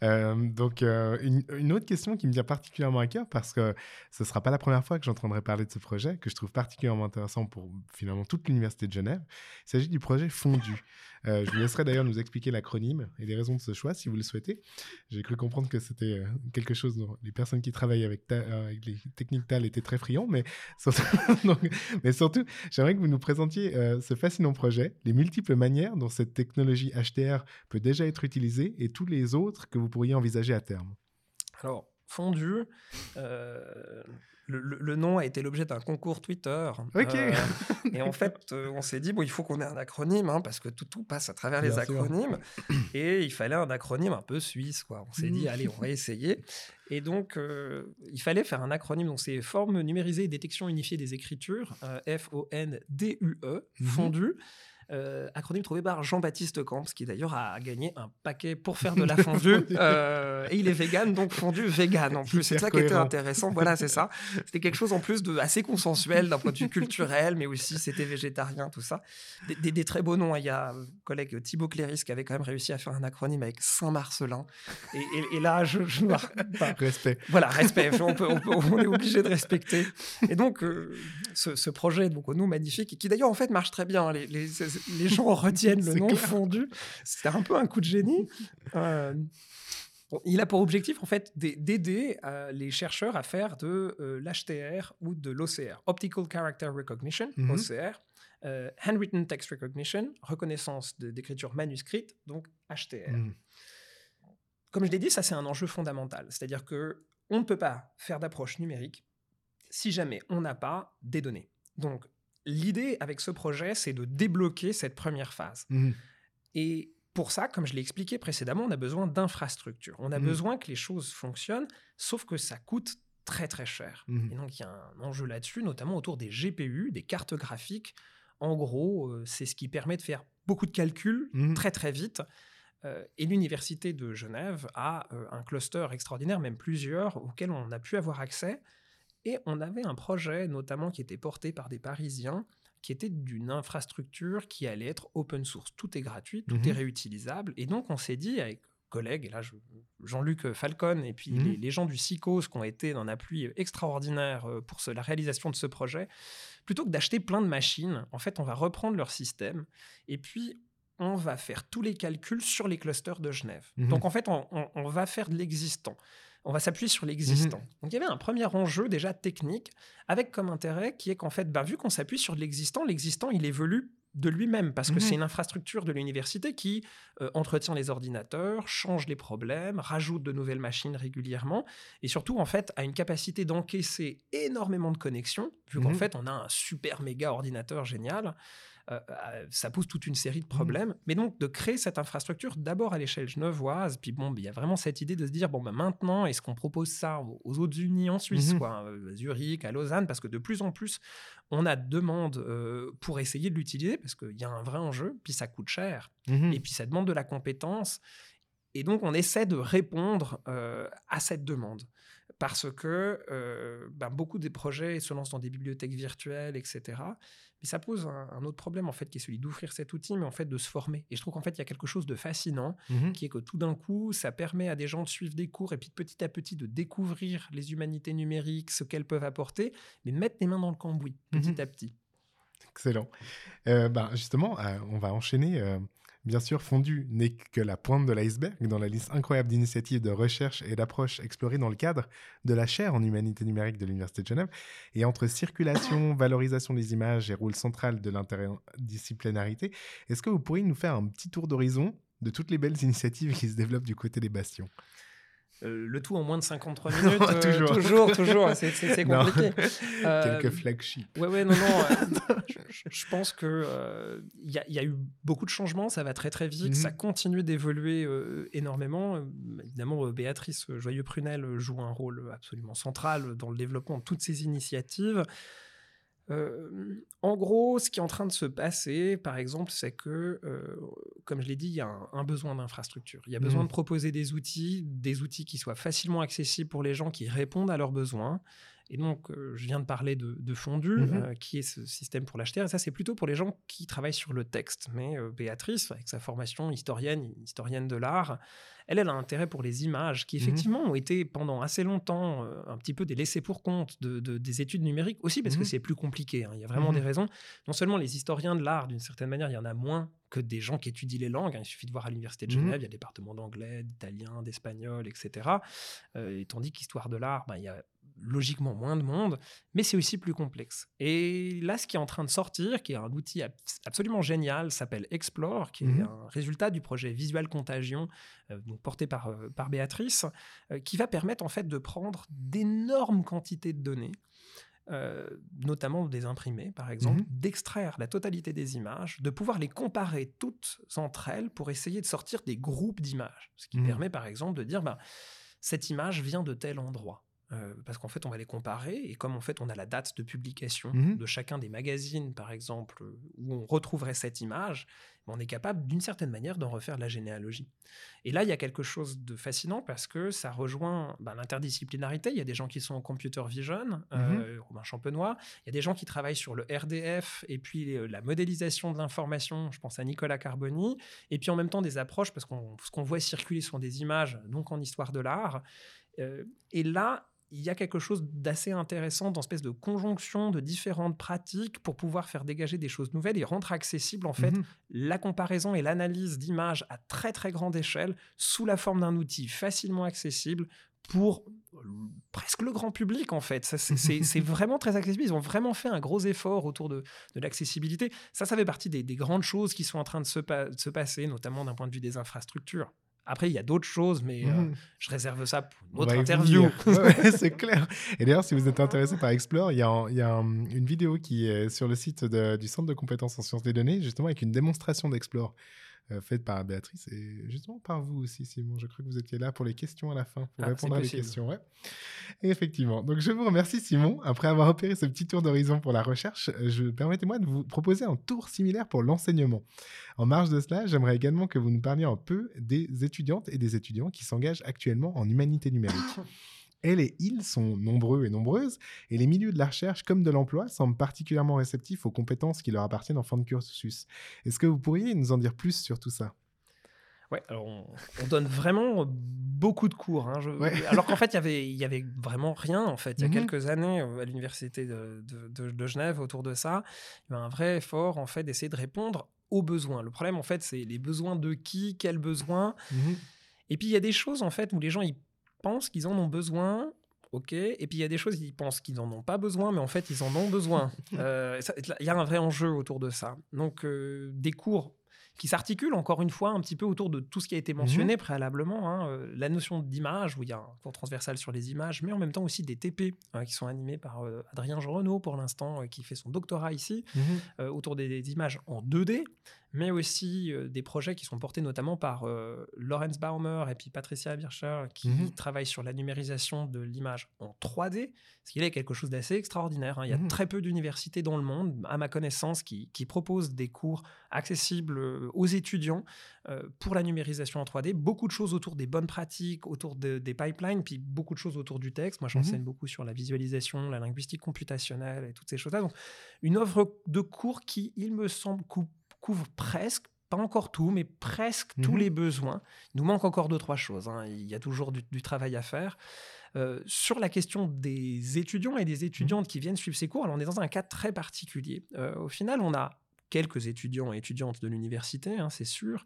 Euh, donc, euh, une, autre question qui me tient particulièrement à cœur, parce que ce ne sera pas la première fois que j'entendrai parler de ce projet, que je trouve particulièrement intéressant pour finalement toute l'Université de Genève. Il s'agit du projet Fondu. Euh, je vous laisserai d'ailleurs nous expliquer l'acronyme et les raisons de ce choix, si vous le souhaitez. J'ai cru comprendre que c'était quelque chose dont les personnes qui travaillent avec, les techniques TAL étaient très friands, mais surtout, j'aimerais que vous nous présentiez ce fascinant projet, les multiples manières dont cette technologie HTR peut déjà être utilisée et tous les autres que vous pourriez envisager à terme. Alors, fondu, euh, le, le- le nom a été l'objet d'un concours Twitter. Ok. Euh, et en fait, euh, on s'est dit, bon, il faut qu'on ait un acronyme, hein, parce que tout, tout passe à travers les sûr. acronymes. Et il fallait un acronyme un peu suisse, quoi. On s'est dit, Mm. allez, on va essayer. Et donc, il fallait faire un acronyme. Donc, c'est Forme numérisée et détection unifiée des écritures, F-O-N-D-U-E, Mhm. fondu. Euh, acronyme trouvé par Jean-Baptiste Camps, qui d'ailleurs a gagné un paquet pour faire de la fondue. Euh, et il est vegan, donc fondu vegan en plus. C'est ça qui était intéressant. Voilà, c'est ça. C'était quelque chose en plus de assez consensuel d'un point de vue culturel, mais aussi c'était végétarien, tout ça. Des, des- des très beaux noms. Il y a un collègue Thibaut Cléris qui avait quand même réussi à faire un acronyme avec Saint-Marcelin. Et, et- et là, je, je enfin, Respect. voilà, respect. On, peut- on peut- on est obligé de respecter. Et donc, euh, ce, ce projet, donc, nous, magnifique, et qui d'ailleurs, en fait, marche très bien. hein. Les, les- les gens retiennent le nom clair. fondu. C'était un peu un coup de génie. Euh, il a pour objectif, en fait, d'ai- d'aider euh, les chercheurs à faire de l'HTR ou de l'OCR, Optical Character Recognition, Mhm. OCR, euh, Handwritten Text Recognition, reconnaissance d'écriture manuscrite, donc HTR Mhm. comme je l'ai dit, ça c'est un enjeu fondamental. C'est-à-dire que on ne peut pas faire d'approche numérique si jamais on n'a pas des données. Donc l'idée avec ce projet, c'est de débloquer cette première phase. Mhm. Et pour ça, comme je l'ai expliqué précédemment, on a besoin d'infrastructures. On a Mhm. besoin que les choses fonctionnent, sauf que ça coûte très très cher. Mhm. Et donc il y a un enjeu là-dessus, notamment autour des GPU, des cartes graphiques. En gros, euh, c'est ce qui permet de faire beaucoup de calculs très très vite. Euh, et l'université de Genève a euh, un cluster extraordinaire, même plusieurs, auxquels on a pu avoir accès. Et on avait un projet, notamment qui était porté par des Parisiens, qui était d'une infrastructure qui allait être open source. Tout est gratuit, tout Mhm. est réutilisable. Et donc, on s'est dit avec collègues, et là, je- Jean-Luc Falcon et puis Mhm. les, les gens du SICOS qui ont été d'un appui extraordinaire euh, pour ce- la réalisation de ce projet, plutôt que d'acheter plein de machines, en fait, on va reprendre leur système et puis on va faire tous les calculs sur les clusters de Genève. Mhm. Donc, en fait, on, on- on va faire de l'existant. On va s'appuyer sur l'existant. Mhm. Donc, il y avait un premier enjeu déjà technique, avec comme intérêt qui est qu'en fait, bah, vu qu'on s'appuie sur de l'existant, l'existant, il évolue de lui-même, parce que c'est une infrastructure de l'université qui euh, entretient les ordinateurs, change les problèmes, rajoute de nouvelles machines régulièrement, et surtout, en fait, a une capacité d'encaisser énormément de connexions, vu qu'en Mhm. fait, on a un super méga ordinateur génial. Euh, euh, ça pose toute une série de problèmes. Mais donc, de créer cette infrastructure d'abord à l'échelle genevoise, puis bon, il y a vraiment cette idée de se dire, bon, ben maintenant, est-ce qu'on propose ça aux, autres unis en Suisse, Mhm. quoi, euh, à Zurich, à Lausanne, parce que de plus en plus, on a de demandes euh, pour essayer de l'utiliser, parce qu'il y a un vrai enjeu, puis ça coûte cher, Mhm. et puis ça demande de la compétence. Et donc, on essaie de répondre euh, à cette demande. Parce que euh, ben, beaucoup des projets se lancent dans des bibliothèques virtuelles, etc. Mais ça pose un, un autre problème, en fait, qui est celui d'offrir cet outil, mais en fait de se former. Et je trouve qu'en fait, il y a quelque chose de fascinant, Mhm. qui est que tout d'un coup, ça permet à des gens de suivre des cours et puis petit à petit de découvrir les humanités numériques, ce qu'elles peuvent apporter, mais mettre les mains dans le cambouis, petit Mhm. à petit. Excellent. Euh, ben, justement, euh, on va enchaîner. Bien sûr, Fondu n'est que la pointe de l'iceberg dans la liste incroyable d'initiatives de recherche et d'approches explorées dans le cadre de la chaire en humanité numérique de l'Université de Genève. Et entre circulation, valorisation des images et rôle central de l'interdisciplinarité, est-ce que vous pourriez nous faire un petit tour d'horizon de toutes les belles initiatives qui se développent du côté des bastions? Euh, le tout en moins de 53 minutes. euh, Toujours. toujours, toujours. C'est- compliqué. Euh, Quelques flagships. Ouais, ouais, non, non. je, pense que il y, a- il y a eu beaucoup de changements, ça va très très vite, Mhm. ça continue d'évoluer énormément. Évidemment, Béatrice Joyeux-Prunel joue un rôle absolument central dans le développement de toutes ces initiatives. Euh, en gros, ce qui est en train de se passer, par exemple, c'est que, euh, comme je l'ai dit, il y a un, un besoin d'infrastructure. Il y a besoin Mhm. de proposer des outils, des outils qui soient facilement accessibles pour les gens, qui répondent à leurs besoins. Et donc, euh, je viens de parler de, de Fondu, euh, qui est ce système pour l'acheter. Et ça, c'est plutôt pour les gens qui travaillent sur le texte. Mais Béatrice, avec sa formation historienne, historienne de l'art, elle, elle a intérêt pour les images, qui Mhm. effectivement ont été pendant assez longtemps euh, un petit peu des laissés pour compte de, de- des études numériques, aussi parce Mhm. que c'est plus compliqué. hein. Il y a vraiment Mhm. des raisons. Non seulement les historiens de l'art, d'une certaine manière, il y en a moins que des gens qui étudient les langues. hein. Il suffit de voir à l'Université de Mhm. Genève, il y a des départements d'anglais, d'italien, d'espagnol, etc. Euh, et tandis qu'histoire de l'art, ben, il y a logiquement moins de monde, mais c'est aussi plus complexe. Et là, ce qui est en train de sortir, qui est un outil ab- absolument génial, s'appelle Explore, qui est Mhm. un résultat du projet Visual Contagion, donc porté par, euh, par Béatrice, euh, qui va permettre en fait de prendre d'énormes quantités de données. euh, notamment des imprimés, par exemple, Mhm. d'extraire la totalité des images, de pouvoir les comparer toutes entre elles pour essayer de sortir des groupes d'images. Ce qui Mhm. permet, par exemple, de dire, bah, cette image vient de tel endroit. Euh, parce qu'en fait, on va les comparer, et comme en fait, on a la date de publication Mhm. de chacun des magazines, par exemple, où on retrouverait cette image, on est capable, d'une certaine manière, d'en refaire de la généalogie. Et là, il y a quelque chose de fascinant parce que ça rejoint ben, l'interdisciplinarité. Il y a des gens qui sont en computer vision, euh, Robin Champenois. Il y a des gens qui travaillent sur le RDF et puis euh, la modélisation de l'information. Je pense à Nicolas Carboni. Et puis en même temps, des approches, parce qu'on ce qu'on voit circuler sont des images, donc en histoire de l'art. Euh, et là, il y a quelque chose d'assez intéressant dans espèce de conjonction de différentes pratiques pour pouvoir faire dégager des choses nouvelles et rendre accessible en fait Mhm. la comparaison et l'analyse d'images à très très grande échelle sous la forme d'un outil facilement accessible pour presque le grand public en fait. C'est- vraiment très accessible. Ils ont vraiment fait un gros effort autour de, de l'accessibilité. Ça, ça fait partie des, des grandes choses qui sont en train de se, pa- de se passer, notamment d'un point de vue des infrastructures. Après, il y a d'autres choses, mais euh, Mhm. je réserve ça pour une autre interview. ouais, c'est clair. Et d'ailleurs, si vous êtes intéressé par Explore, il y a, un- il y a un- une vidéo qui est sur le site de- du Centre de compétences en sciences des données, justement avec une démonstration d'Explore. Euh, faite par Béatrice et justement par vous aussi, Simon. Je crois que vous étiez là pour les questions à la fin, pour Ah, répondre à possible. questions. Ouais. Et effectivement. Donc, je vous remercie, Simon. Après avoir opéré ce petit tour d'horizon pour la recherche, euh, je permettez-moi de vous proposer un tour similaire pour l'enseignement. En marge de cela, j'aimerais également que vous nous parliez un peu des étudiantes et des étudiants qui s'engagent actuellement en humanité numérique. Elles et ils sont nombreux et nombreuses, et les milieux de la recherche comme de l'emploi semblent particulièrement réceptifs aux compétences qui leur appartiennent en fin de cursus. Est-ce que vous pourriez nous en dire plus sur tout ça? Ouais, alors on, on donne vraiment beaucoup de cours. hein. Je- Ouais. Alors qu'en fait, il y avait- y avait vraiment rien. En fait, il y a Mhm. quelques années euh, à l'université de, de- de- de Genève autour de ça, il y un vrai effort en fait d'essayer de répondre aux besoins. Le problème, en fait, c'est les besoins de qui, quels besoins. Et puis il y a des choses en fait où les gens ils pensent qu'ils en ont besoin. Ok, et puis il y a des choses, ils pensent qu'ils n'en ont pas besoin, mais en fait, ils en ont besoin. Euh, Il y a un vrai enjeu autour de ça. Donc, euh, des cours qui s'articulent encore une fois un petit peu autour de tout ce qui a été mentionné préalablement. hein, euh, la notion d'image, où il y a un cours transversal sur les images, mais en même temps aussi des TP hein, qui sont animés par euh, Adrien Jean pour l'instant, euh, qui fait son doctorat ici, euh, autour des, des images en 2D, mais aussi euh, des projets qui sont portés notamment par euh, Lawrence Baumer et puis Patricia Bircher, qui Mhm. travaillent sur la numérisation de l'image en 3D, ce qui est quelque chose d'assez extraordinaire. hein. Il y a Mhm. très peu d'universités dans le monde, à ma connaissance, qui, qui proposent des cours accessibles euh, aux étudiants euh, pour la numérisation en 3D. Beaucoup de choses autour des bonnes pratiques, autour de- des pipelines, puis beaucoup de choses autour du texte. Moi, j'enseigne Mhm. beaucoup sur la visualisation, la linguistique computationnelle et toutes ces choses-là. Donc, une offre de cours qui, il me semble, cou- couvre presque, pas encore tout, mais presque tous Mhm. les besoins. Il nous manque encore deux, trois choses. hein. Il y a toujours du, du travail à faire. Euh, sur la question des étudiants et des étudiantes qui viennent suivre ces cours, alors on est dans un cas très particulier. Euh, au final, on a quelques étudiants et étudiantes de l'université, hein, c'est sûr,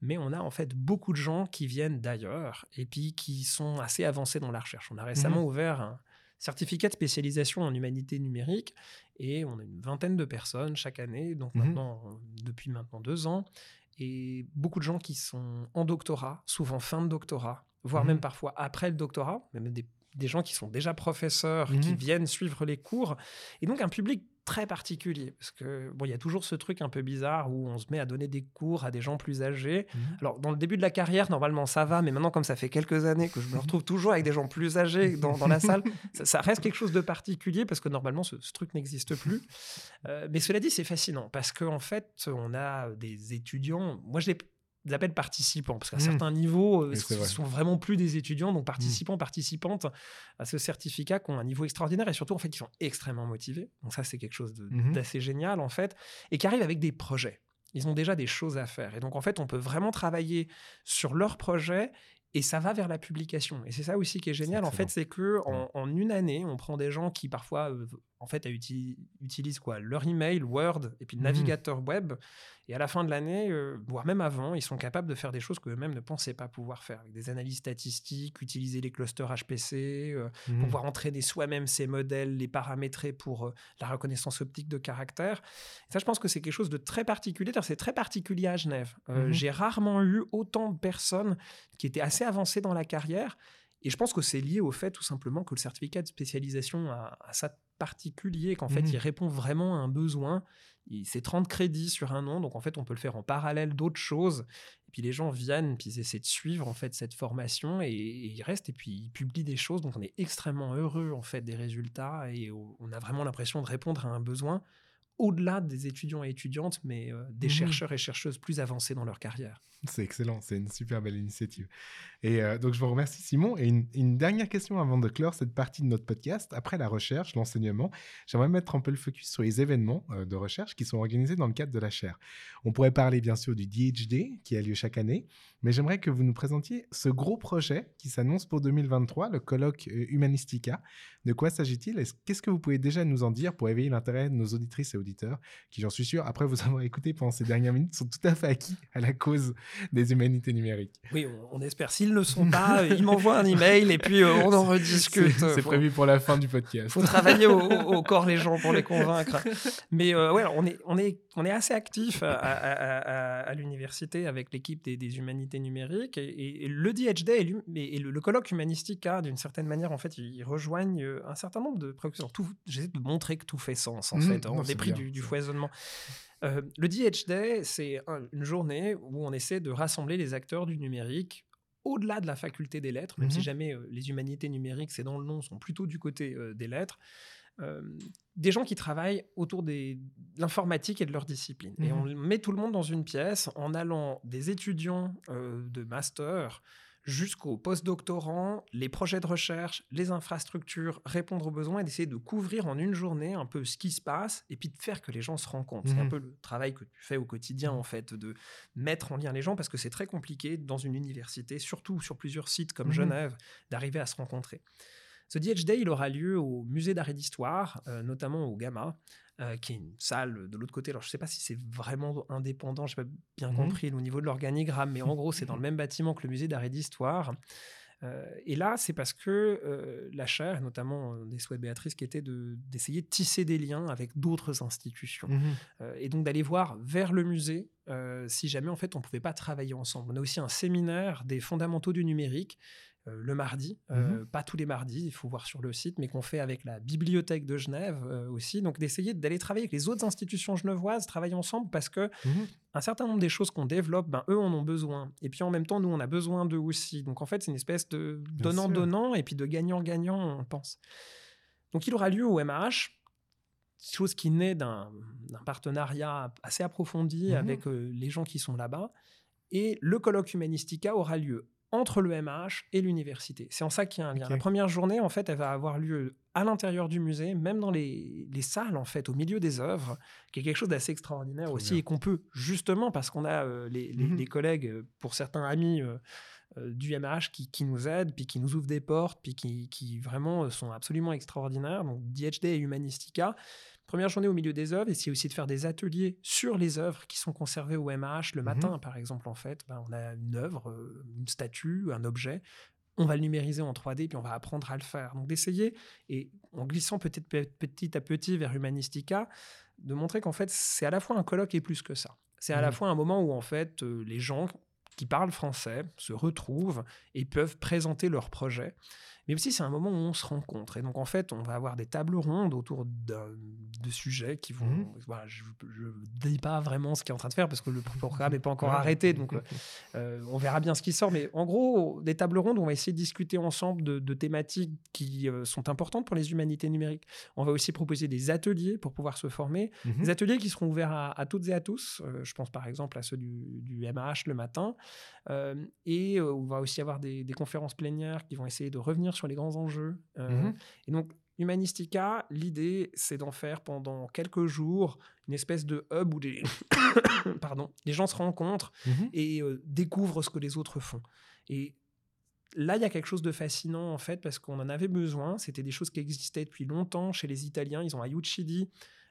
mais on a en fait beaucoup de gens qui viennent d'ailleurs et puis qui sont assez avancés dans la recherche. On a récemment ouvert un certificat de spécialisation en humanité numérique et on a une vingtaine de personnes chaque année, donc Mhm. maintenant, depuis maintenant deux ans, et beaucoup de gens qui sont en doctorat, souvent fin de doctorat, voire Mhm. même parfois après le doctorat, même des, des gens qui sont déjà professeurs, qui Mhm. viennent suivre les cours, et donc un public très particulier, parce que bon, il y a toujours ce truc un peu bizarre où on se met à donner des cours à des gens plus âgés. Mhm. Alors, dans le début de la carrière, normalement, ça va, mais maintenant, comme ça fait quelques années que je me retrouve toujours avec des gens plus âgés dans, dans la salle, ça, ça reste quelque chose de particulier parce que normalement, ce, ce truc n'existe plus. Euh, mais cela dit, c'est fascinant parce qu'en fait, on a des étudiants. Moi, je les les appelle participants parce qu'à Mhm. certains niveaux, euh, ce vrai. sont vraiment plus des étudiants, donc participants, participantes à ce certificat qui ont un niveau extraordinaire et surtout, en fait, qui sont extrêmement motivés. Donc, ça, c'est quelque chose de- Mhm. d'assez génial, en fait, et qui arrivent avec des projets. Ils ont déjà des choses à faire. Et donc, en fait, on peut vraiment travailler sur leur projet et ça va vers la publication. Et c'est ça aussi qui est génial, en fait, c'est que en, en une année, on prend des gens qui parfois, euh, en fait, uti- utilisent quoi? Leur email, Word et puis le Mhm. navigateur web. Et à la fin de l'année, euh, voire même avant, ils sont capables de faire des choses qu'eux-mêmes ne pensaient pas pouvoir faire. Avec des analyses statistiques, utiliser les clusters HPC, euh, Mhm. pouvoir entraîner soi-même ces modèles, les paramétrer pour euh, la reconnaissance optique de caractères. Et ça, je pense que c'est quelque chose de très particulier. C'est très particulier à Genève. Mhm. J'ai rarement eu autant de personnes qui étaient assez avancées dans la carrière. Et je pense que c'est lié au fait tout simplement que le certificat de spécialisation a, a ça de particulier, qu'en fait, Mhm. il répond vraiment à un besoin. C'est 30 crédits sur un an, donc en fait, on peut le faire en parallèle d'autres choses. Et puis les gens viennent, puis ils essaient de suivre en fait cette formation et, et ils restent et puis ils publient des choses. Donc on est extrêmement heureux en fait des résultats et on a vraiment l'impression de répondre à un besoin au-delà des étudiants et étudiantes, mais euh, des Mhm. chercheurs et chercheuses plus avancés dans leur carrière. C'est excellent, c'est une super belle initiative. Et euh, donc je vous remercie Simon. Et une, dernière question avant de clore cette partie de notre podcast. Après la recherche, l'enseignement, j'aimerais mettre un peu le focus sur les événements euh, de recherche qui sont organisés dans le cadre de la chaire. On pourrait parler bien sûr du DHD qui a lieu chaque année, mais j'aimerais que vous nous présentiez ce gros projet qui s'annonce pour 2023, le colloque euh, Humanistica. De quoi s'agit-il? Qu'est-ce que vous pouvez déjà nous en dire pour éveiller l'intérêt de nos auditrices et auditeurs qui, j'en suis sûr, après vous avoir écouté pendant ces dernières minutes, sont tout à fait acquis à la cause des humanités numériques. Oui, on, on espère. S'ils ne le sont pas, euh, ils m'envoient un email et puis euh, on en rediscute. C'est Faut- prévu pour la fin du podcast. faut travailler au, corps les gens pour les convaincre. Mais euh, ouais, on est, on, est, on est assez actif à, à- à- à- à l'université avec l'équipe des, des humanités numériques. Et, et le DHD et, le, le colloque humanistica, d'une certaine manière, en fait, ils rejoignent euh, un certain nombre de préoccupations. Tout- J'essaie de montrer que tout fait sens, en Mhm, fait. non, On est pris du, foisonnement. Euh, le DH Day, c'est un- une journée où on essaie de rassembler les acteurs du numérique au-delà de la faculté des lettres, même si Mhm. jamais euh, les humanités numériques, c'est dans le nom, sont plutôt du côté euh, des lettres. Des gens qui travaillent autour des- de l'informatique et de leur discipline. Et Mhm. on met tout le monde dans une pièce en allant des étudiants de master jusqu'aux postdoctorants, les projets de recherche, les infrastructures, répondre aux besoins et d'essayer de couvrir en une journée un peu ce qui se passe et puis de faire que les gens se rencontrent. C'est un Mhm. peu le travail que tu fais au quotidien, en fait, de mettre en lien les gens parce que c'est très compliqué dans une université, surtout sur plusieurs sites comme Mhm. Genève, d'arriver à se rencontrer. Ce DH Day, il aura lieu au musée d'art et d'histoire, euh, notamment au Gamma, euh, qui est une salle de l'autre côté. Alors, je ne sais pas si c'est vraiment indépendant, je n'ai pas bien Mhm. compris au niveau de l'organigramme, mais en gros, c'est dans le même bâtiment que le musée d'art et d'histoire. Euh, et là, c'est parce que euh, la chaire, notamment des souhaits de Béatrice, qui était de- d'essayer de, tisser des liens avec d'autres institutions. Euh, et donc d'aller voir vers le musée si jamais en fait on pouvait pas travailler ensemble. On a aussi un séminaire des fondamentaux du numérique euh, le mardi, euh, pas tous les mardis, il faut voir sur le site, mais qu'on fait avec la bibliothèque de Genève euh, aussi. Donc d'essayer d'aller travailler avec les autres institutions genevoises, travailler ensemble parce que Mhm. un certain nombre des choses qu'on développe, ben, eux en ont besoin. Et puis en même temps, nous, on a besoin d'eux aussi. Donc en fait, c'est une espèce de donnant-donnant et puis de gagnant-gagnant, on pense. Donc il aura lieu au MH, chose qui naît d'un partenariat assez approfondi Mhm. avec les gens qui sont là-bas. Et le colloque Humanistica aura lieu entre le MH et l'université. C'est en ça qu'il y a un lien. La première journée, en fait, elle va avoir lieu à l'intérieur du musée, même dans les, les salles, en fait, au milieu des œuvres, qui est quelque chose d'assez extraordinaire aussi, bien. et qu'on peut, justement, parce qu'on a euh, les, les- Mhm. les collègues, euh, pour certains amis euh, euh, du MH, qui, qui nous aident, puis qui nous ouvrent des portes, puis qui, qui vraiment sont absolument extraordinaires. Donc, DHD et Humanistica. Première journée au milieu des œuvres, c'est aussi de faire des ateliers sur les œuvres qui sont conservées au MH. Le Mhm. matin, par exemple, en fait, ben, on a une œuvre, euh, une statue, un objet. On va le numériser en 3D, puis on va apprendre à le faire. Donc d'essayer, et en glissant peut-être pe- petit à petit vers Humanistica, de montrer qu'en fait, c'est à la fois un colloque et plus que ça. C'est à la Mhm. fois un moment où, en fait, euh, les gens qui parlent français se retrouvent et peuvent présenter leurs projets. Mais aussi, c'est un moment où on se rencontre. Et donc, en fait, on va avoir des tables rondes autour de sujets qui vont. Mhm. Voilà, je ne dis pas vraiment ce qu'il est en train de faire parce que le programme n'est pas encore arrêté. Donc, euh, euh, on verra bien ce qui sort. Mais en gros, des tables rondes où on va essayer de discuter ensemble de, de thématiques qui euh, sont importantes pour les humanités numériques. On va aussi proposer des ateliers pour pouvoir se former. Mhm. Des ateliers qui seront ouverts à, à toutes et à tous. Euh, je pense par exemple à ceux du, du MH le matin. Et on va aussi avoir des, des conférences plénières qui vont essayer de revenir sur les grands enjeux. Euh, Mhm. Et donc, Humanistica, l'idée, c'est d'en faire pendant quelques jours une espèce de hub où les, Pardon, les gens se rencontrent Mhm. et euh, découvrent ce que les autres font. Et là, il y a quelque chose de fascinant, en fait, parce qu'on en avait besoin. C'était des choses qui existaient depuis longtemps chez les Italiens. Ils ont euh,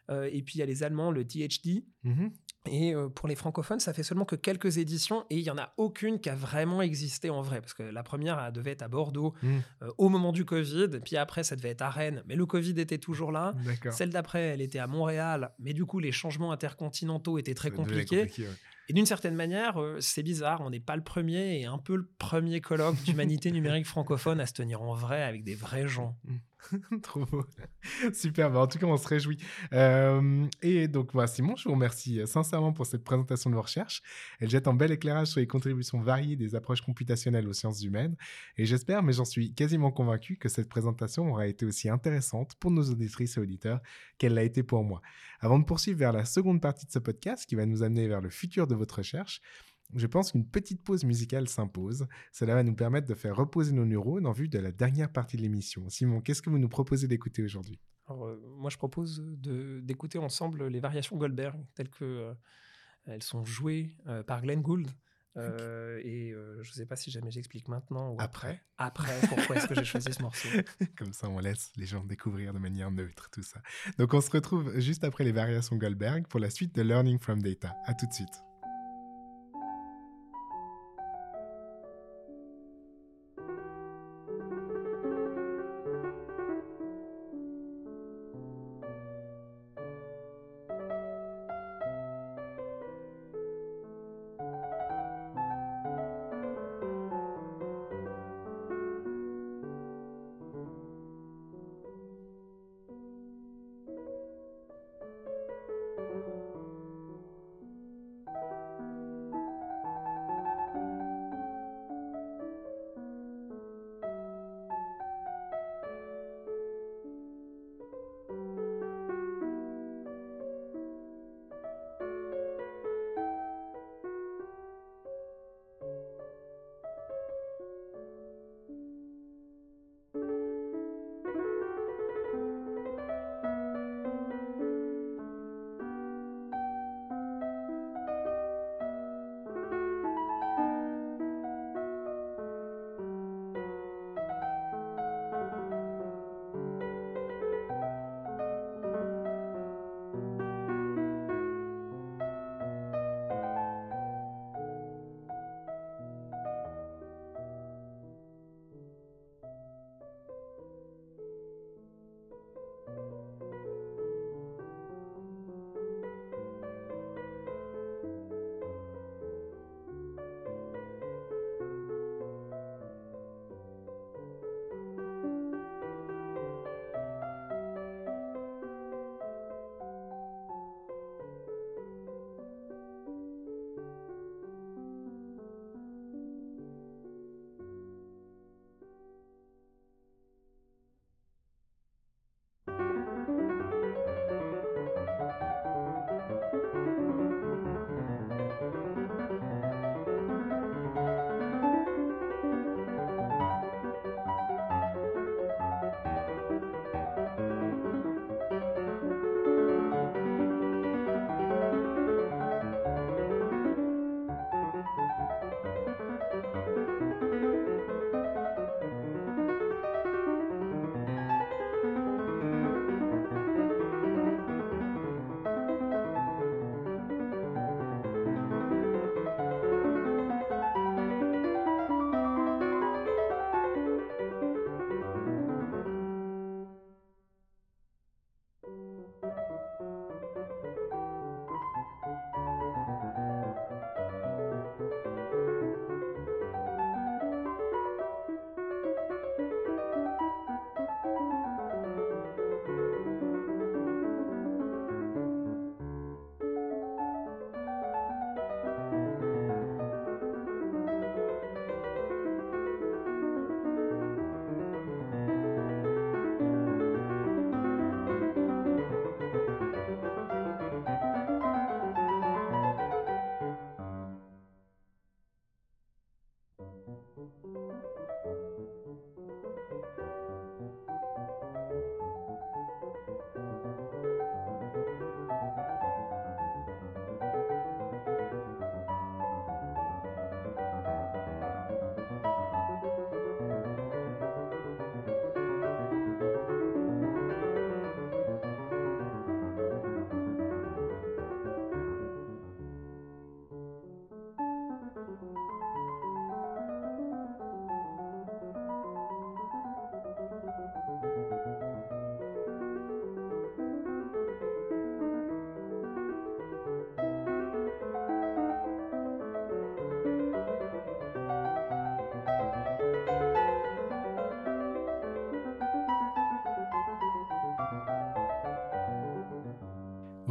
et puis, il y a les Allemands, le THD. Mhm. Et euh, pour les francophones, ça fait seulement que quelques éditions et il n'y en a aucune qui a vraiment existé en vrai. Parce que la première elle devait être à Bordeaux Mhm. euh, au moment du Covid, puis après ça devait être à Rennes, mais le Covid était toujours là. Celle d'après, elle était à Montréal, mais du coup les changements intercontinentaux étaient très Ça compliqués. compliqué, ouais. Et d'une certaine manière, euh, c'est bizarre, on n'est pas le premier et un peu le premier colloque d'humanité numérique francophone à se tenir en vrai avec des vrais gens. Trop beau. Super. bah, en tout cas, on se réjouit. Euh, et donc, voilà, Simon, je vous remercie euh, sincèrement pour cette présentation de vos recherches. Elle jette un bel éclairage sur les contributions variées des approches computationnelles aux sciences humaines. Et j'espère, mais j'en suis quasiment convaincu, que cette présentation aura été aussi intéressante pour nos auditrices et auditeurs qu'elle l'a été pour moi. Avant de poursuivre vers la seconde partie de ce podcast qui va nous amener vers le futur de votre recherche, je pense qu'une petite pause musicale s'impose. Cela va nous permettre de faire reposer nos neurones en vue de la dernière partie de l'émission. Simon, qu'est-ce que vous nous proposez d'écouter aujourd'hui? Alors, euh, moi, je propose d'écouter ensemble les variations Goldberg telles que euh, elles sont jouées euh, par Glenn Gould. Euh, et euh, je ne sais pas si jamais j'explique maintenant ou Après. après. Après, pourquoi est-ce que j'ai choisi ce morceau? Comme ça, on laisse les gens découvrir de manière neutre tout ça. Donc, on se retrouve juste après les variations Goldberg pour la suite de Learning from Data. À tout de suite.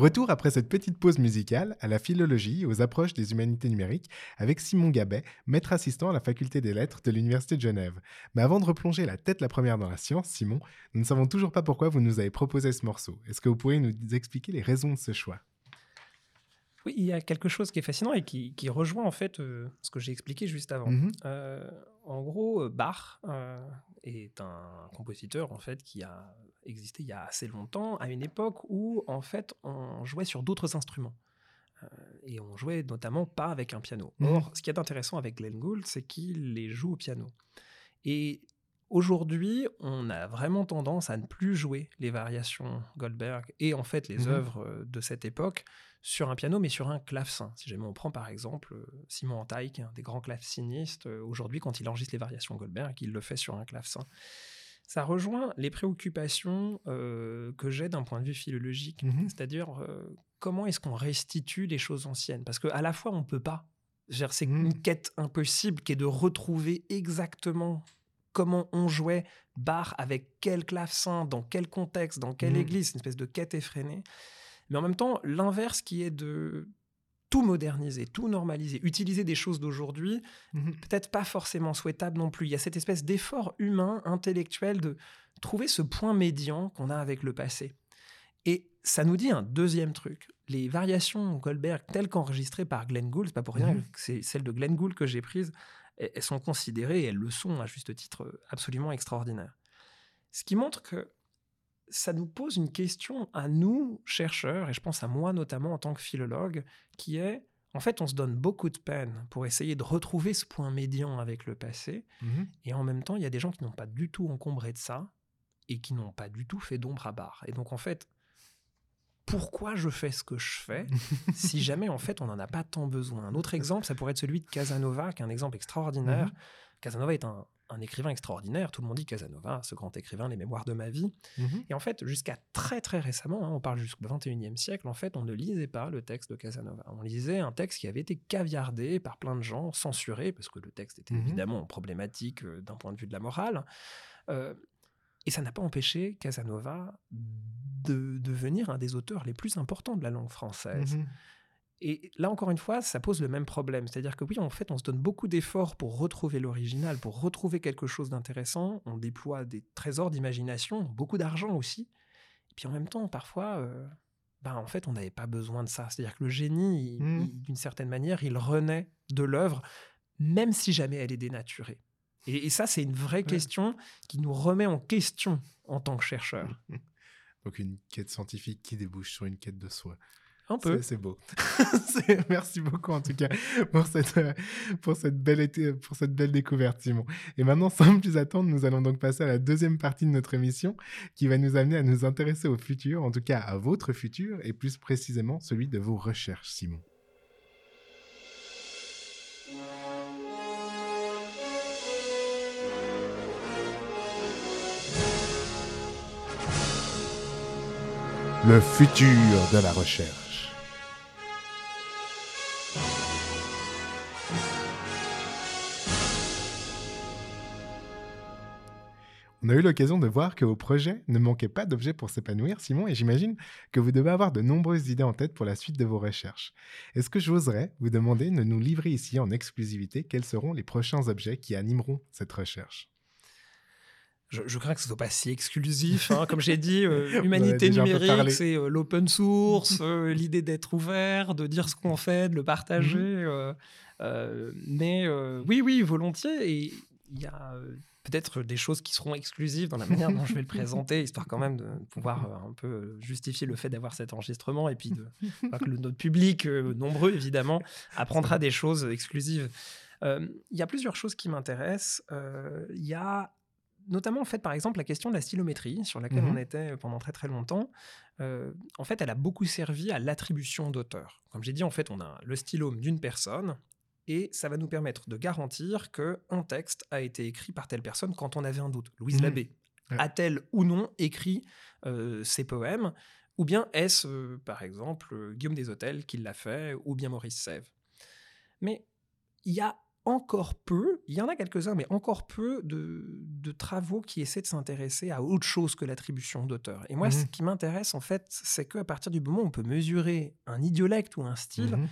Retour après cette petite pause musicale à la philologie et aux approches des humanités numériques avec Simon Gabet, maître assistant à la faculté des lettres de l'Université de Genève. Mais avant de replonger la tête la première dans la science, Simon, nous ne savons toujours pas pourquoi vous nous avez proposé ce morceau. Est-ce que vous pourriez nous expliquer les raisons de ce choix? Oui, il y a quelque chose qui est fascinant et qui, rejoint en fait euh, ce que j'ai expliqué juste avant. Mhm. Euh, en gros, Bach euh, est un compositeur en fait qui a existé il y a assez longtemps, à une époque où en fait on jouait sur d'autres instruments. et on jouait notamment pas avec un piano. Mhm. Or, ce qui est intéressant avec Glenn Gould, c'est qu'il les joue au piano. Et Aujourd'hui, on a vraiment tendance à ne plus jouer les variations Goldberg et en fait les Mhm. œuvres de cette époque sur un piano, mais sur un clavecin. Si jamais on prend par exemple euh, Simon Antaïk, un des grands clavecinistes, euh, aujourd'hui quand il enregistre les variations Goldberg, il le fait sur un clavecin. Ça rejoint les préoccupations euh, que j'ai d'un point de vue philologique, Mhm. c'est-à-dire euh, comment est-ce qu'on restitue les choses anciennes? Parce qu'à la fois on peut pas. C'est Mhm. une quête impossible qui est de retrouver exactement comment on jouait Bach avec quel clavecin, dans quel contexte, dans quelle Mhm. église, une espèce de quête effrénée. Mais en même temps, l'inverse qui est de tout moderniser, tout normaliser, utiliser des choses d'aujourd'hui, Mhm. peut-être pas forcément souhaitable non plus. Il y a cette espèce d'effort humain, intellectuel de trouver ce point médian qu'on a avec le passé. Et ça nous dit un deuxième truc. Les variations Goldberg telles qu'enregistrées par Glenn Gould, c'est pas pour rien Mhm. que c'est celles de Glenn Gould que j'ai prises, elles sont considérées, et elles le sont à juste titre, absolument extraordinaires. Ce qui montre que ça nous pose une question à nous, chercheurs, et je pense à moi notamment en tant que philologue, qui est, en fait, on se donne beaucoup de peine pour essayer de retrouver ce point médian avec le passé, Mhm. et en même temps, il y a des gens qui n'ont pas du tout encombré de ça, et qui n'ont pas du tout fait d'ombre à barre. Et donc, en fait, pourquoi je fais ce que je fais si jamais, en fait, on n'en a pas tant besoin Un autre exemple, ça pourrait être celui de Casanova, qui est un exemple extraordinaire. Mhm. Casanova est un, un écrivain extraordinaire. Tout le monde dit Casanova, ce grand écrivain, les mémoires de ma vie. Mhm. Et en fait, jusqu'à très très récemment, hein, on parle jusqu'au 21e siècle, en fait, on ne lisait pas le texte de Casanova. On lisait un texte qui avait été caviardé par plein de gens, censuré, parce que le texte était Mhm. évidemment problématique euh, d'un point de vue de la morale. Euh, et ça n'a pas empêché Casanova de devenir un des auteurs les plus importants de la langue française. Mhm. Et là, encore une fois, ça pose le même problème. C'est-à-dire que oui, en fait, on se donne beaucoup d'efforts pour retrouver l'original, pour retrouver quelque chose d'intéressant. On déploie des trésors d'imagination, beaucoup d'argent aussi. Et puis en même temps, parfois, euh, ben, en fait, on n'avait pas besoin de ça. C'est-à-dire que le génie, il- d'une certaine manière, il renaît de l'œuvre, même si jamais elle est dénaturée. Et, et ça, c'est une vraie question qui nous remet en question en tant que chercheurs. Donc une quête scientifique qui débouche sur une quête de soi. Un peu. C'est- beau. Merci beaucoup en tout cas pour cette, euh, pour, cette belle été- pour cette belle découverte, Simon. Et maintenant, sans plus attendre, nous allons donc passer à la deuxième partie de notre émission qui va nous amener à nous intéresser au futur, en tout cas à votre futur, et plus précisément celui de vos recherches, Simon. Le futur de la recherche. On a eu l'occasion de voir que vos projets ne manquaient pas d'objets pour s'épanouir, Simon, et j'imagine que vous devez avoir de nombreuses idées en tête pour la suite de vos recherches. Est-ce que j'oserais vous demander de nous livrer ici en exclusivité quels seront les prochains objets qui animeront cette recherche? Je, je crains que ce soit pas si exclusif. hein. Comme j'ai dit, euh, humanité numérique, c'est euh, l'open source, euh, l'idée d'être ouvert, de dire ce qu'on fait, de le partager. Mhm. euh, mais oui, oui, volontiers. Et il y a peut-être des choses qui seront exclusives dans la manière dont je vais le présenter, histoire quand même de pouvoir euh, un peu justifier le fait d'avoir cet enregistrement et puis de, enfin, que le- notre public, euh, nombreux évidemment, apprendra des choses exclusives. Euh, Il y a plusieurs choses qui m'intéressent. Il y a notamment en fait par exemple la question de la stylométrie sur laquelle Mhm. on était pendant très très longtemps. Euh, en fait, elle a beaucoup servi à l'attribution d'auteur. Comme j'ai dit, en fait, on a le stylome d'une personne et ça va nous permettre de garantir que un texte a été écrit par telle personne quand on avait un doute. Louise Mhm. Labbé Ouais. a-t-elle ou non écrit euh, ses poèmes ou bien est-ce euh, par exemple euh, Guillaume des Hôtels qui l'a fait ou bien Maurice Sèvres? Mais il y a encore peu, il y en a quelques-uns, mais encore peu de, de travaux qui essaient de s'intéresser à autre chose que l'attribution d'auteur. Et moi, Mhm. ce qui m'intéresse, en fait, c'est qu'à partir du moment où on peut mesurer un idiolecte ou un style, Mhm.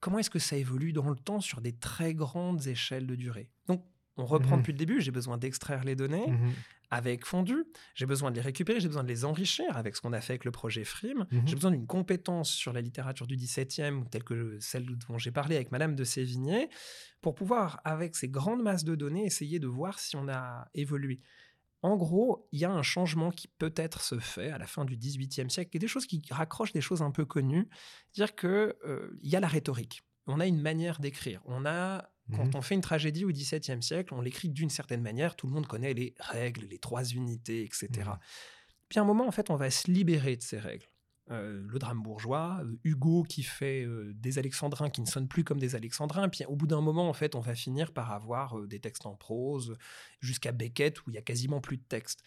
comment est-ce que ça évolue dans le temps sur des très grandes échelles de durée? Donc, on reprend Mhm. depuis le début, j'ai besoin d'extraire les données Mhm. avec Fondu, j'ai besoin de les récupérer, j'ai besoin de les enrichir avec ce qu'on a fait avec le projet FRIM, Mhm. j'ai besoin d'une compétence sur la littérature du 17e, telle que celle dont j'ai parlé avec Madame de Sévigné, pour pouvoir, avec ces grandes masses de données, essayer de voir si on a évolué. En gros, il y a un changement qui peut-être se fait à la fin du 18e siècle, et des choses qui raccrochent des choses un peu connues, dire que euh, il y a la rhétorique. On a une manière d'écrire. On a, quand Mhm. on fait une tragédie au XVIIe siècle, on l'écrit d'une certaine manière. Tout le monde connaît les règles, les trois unités, etc. Mhm. Puis à un moment, en fait, on va se libérer de ces règles. Euh, le drame bourgeois, euh, Hugo qui fait euh, des alexandrins qui ne sonnent plus comme des alexandrins. Puis au bout d'un moment, en fait, on va finir par avoir euh, des textes en prose, jusqu'à Beckett où il y a quasiment plus de texte.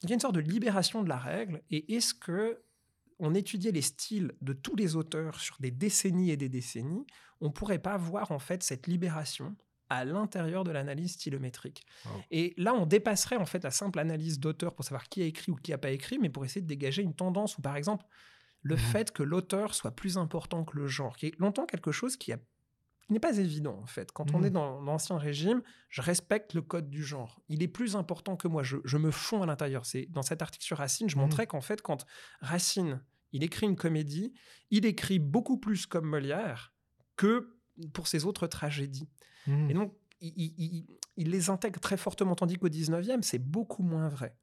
Donc il y a une sorte de libération de la règle. Et est-ce que on étudiait les styles de tous les auteurs sur des décennies et des décennies, on pourrait pas voir en fait cette libération à l'intérieur de l'analyse stylométrique. Wow. Et là, on dépasserait en fait la simple analyse d'auteur pour savoir qui a écrit ou qui a pas écrit, mais pour essayer de dégager une tendance ou par exemple le Mhm. fait que l'auteur soit plus important que le genre, qui est longtemps quelque chose qui, a- n'est pas évident en fait. Quand on Mhm. est dans l'ancien régime, je respecte le code du genre. Il est plus important que moi. Je, je me fonds à l'intérieur. C'est dans cet article sur Racine, je Mhm. montrais qu'en fait, quand Racine, il écrit une comédie, il écrit beaucoup plus comme Molière que pour ses autres tragédies. Mhm. Et donc, il, il- il- il les intègre très fortement, tandis qu'au 19e, c'est beaucoup moins vrai.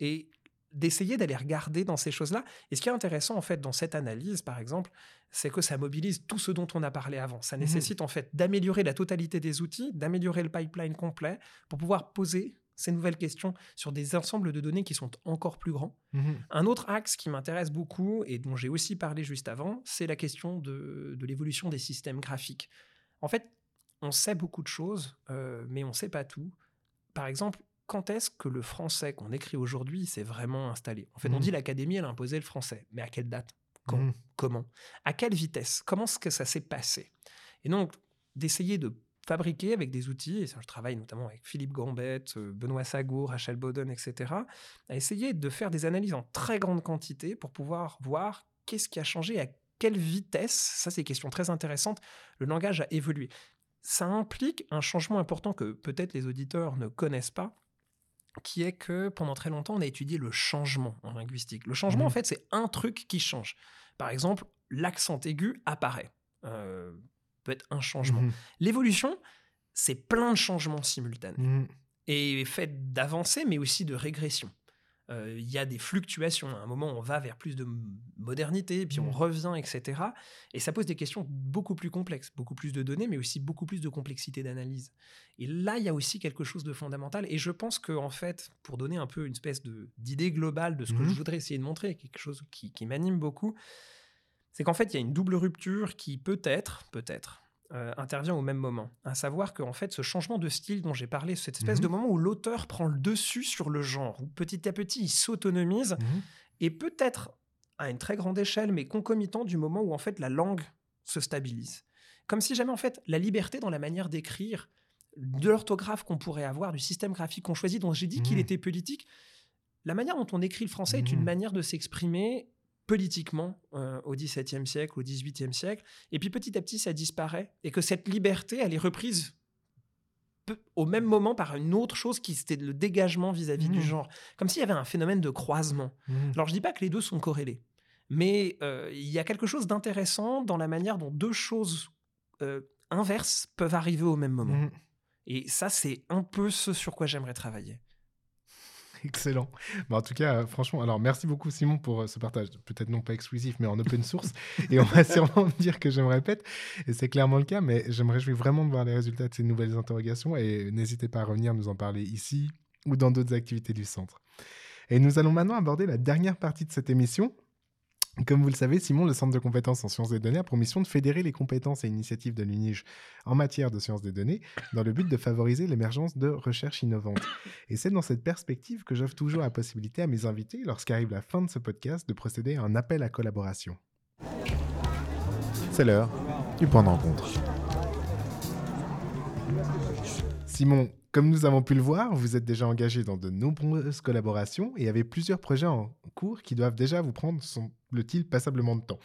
Et d'essayer d'aller regarder dans ces choses-là. Et ce qui est intéressant, en fait, dans cette analyse, par exemple, c'est que ça mobilise tout ce dont on a parlé avant. Ça nécessite, en fait, d'améliorer la totalité des outils, d'améliorer le pipeline complet pour pouvoir poser ces nouvelles questions sur des ensembles de données qui sont encore plus grands. Mhm. Un autre axe qui m'intéresse beaucoup et dont j'ai aussi parlé juste avant, c'est la question de, de l'évolution des systèmes graphiques. En fait, on sait beaucoup de choses, euh, mais on ne sait pas tout. Par exemple, quand est-ce que le français qu'on écrit aujourd'hui s'est vraiment installé? En fait, on Mhm. dit l'académie, elle a imposé le français. Mais à quelle date? Quand? Mhm. Comment? À quelle vitesse? Comment est-ce que ça s'est passé? Et donc, d'essayer de fabriquer avec des outils, et ça, je travaille notamment avec Philippe Gambette, euh, Benoît Sagour, Rachel Bowden, etc., à essayer de faire des analyses en très grande quantité pour pouvoir voir qu'est-ce qui a changé, à quelle vitesse, ça c'est une question très intéressante, le langage a évolué. Ça implique un changement important que peut-être les auditeurs ne connaissent pas, qui est que pendant très longtemps, on a étudié le changement en linguistique. Le changement, Mhm. en fait, c'est un truc qui change. Par exemple, l'accent aigu apparaît. Euh, peut être un changement. Mhm. L'évolution, c'est plein de changements simultanés Mhm. et fait d'avancées, mais aussi de régression. Euh, Il y a des fluctuations. À un moment, on va vers plus de modernité, puis on Mhm. revient, etc. Et ça pose des questions beaucoup plus complexes, beaucoup plus de données, mais aussi beaucoup plus de complexité d'analyse. Et là, il y a aussi quelque chose de fondamental. Et je pense que, en fait, pour donner un peu une espèce d'idée globale de ce que je voudrais essayer de montrer, quelque chose qui, qui m'anime beaucoup, c'est qu'en fait, il y a une double rupture qui peut-être, peut-être, euh, intervient au même moment. À savoir qu'en fait, ce changement de style dont j'ai parlé, cette espèce Mhm. de moment où l'auteur prend le dessus sur le genre, où petit à petit il s'autonomise, Mhm. et peut-être à une très grande échelle, mais concomitant du moment où en fait la langue se stabilise. Comme si jamais en fait la liberté dans la manière d'écrire, de l'orthographe qu'on pourrait avoir, du système graphique qu'on choisit, dont j'ai dit qu'il Mhm. était politique, la manière dont on écrit le français est une Mhm. manière de s'exprimer politiquement euh, au XVIIe siècle, au XVIIIe siècle, et puis petit à petit ça disparaît, et que cette liberté, elle est reprise peu- au même moment par une autre chose qui c'était le dégagement vis-à-vis du Mhm. genre, comme s'il y avait un phénomène de croisement. Mhm. Alors je dis pas que les deux sont corrélés, mais euh, il y a quelque chose d'intéressant dans la manière dont deux choses euh, inverses peuvent arriver au même moment. Et ça, c'est un peu ce sur quoi j'aimerais travailler. Excellent. Bah, en tout cas, euh, franchement, alors merci beaucoup Simon pour euh, ce partage, peut-être non pas exclusif, mais en open source. et on va sûrement me dire que je me répète, et c'est clairement le cas, mais je me réjouis vraiment de voir les résultats de ces nouvelles interrogations, et n'hésitez pas à revenir nous en parler ici ou dans d'autres activités du centre. Et nous allons maintenant aborder la dernière partie de cette émission. Comme vous le savez, Simon, le Centre de compétences en sciences des données a pour mission de fédérer les compétences et initiatives de l'UNIGE en matière de sciences des données dans le but de favoriser l'émergence de recherches innovantes. Et c'est dans cette perspective que j'offre toujours la possibilité à mes invités, lorsqu'arrive la fin de ce podcast, de procéder à un appel à collaboration. C'est l'heure du point de rencontre. Simon, comme nous avons pu le voir, vous êtes déjà engagé dans de nombreuses collaborations et avez plusieurs projets en cours qui doivent déjà vous prendre, semble-t-il, passablement de temps.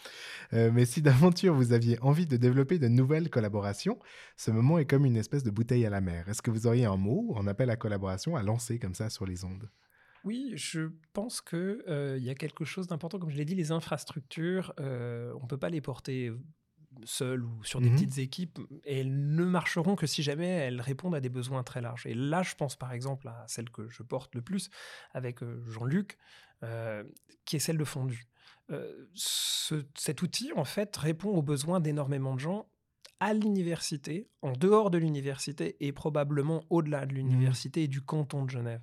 Euh, mais si d'aventure vous aviez envie de développer de nouvelles collaborations, ce moment est comme une espèce de bouteille à la mer. Est-ce que vous auriez un mot, un appel à collaboration à lancer comme ça sur les ondes? Oui, je pense qu'il euh, y a quelque chose d'important. Comme je l'ai dit, les infrastructures, euh, on ne peut pas les porter seules ou sur des Mhm. petites équipes, et elles ne marcheront que si jamais elles répondent à des besoins très larges. Et là, je pense par exemple à celle que je porte le plus avec euh, Jean-Luc, euh, qui est celle de Fondu. Euh, ce- cet outil, en fait, répond aux besoins d'énormément de gens à l'université, en dehors de l'université et probablement au-delà de l'université et du canton de Genève.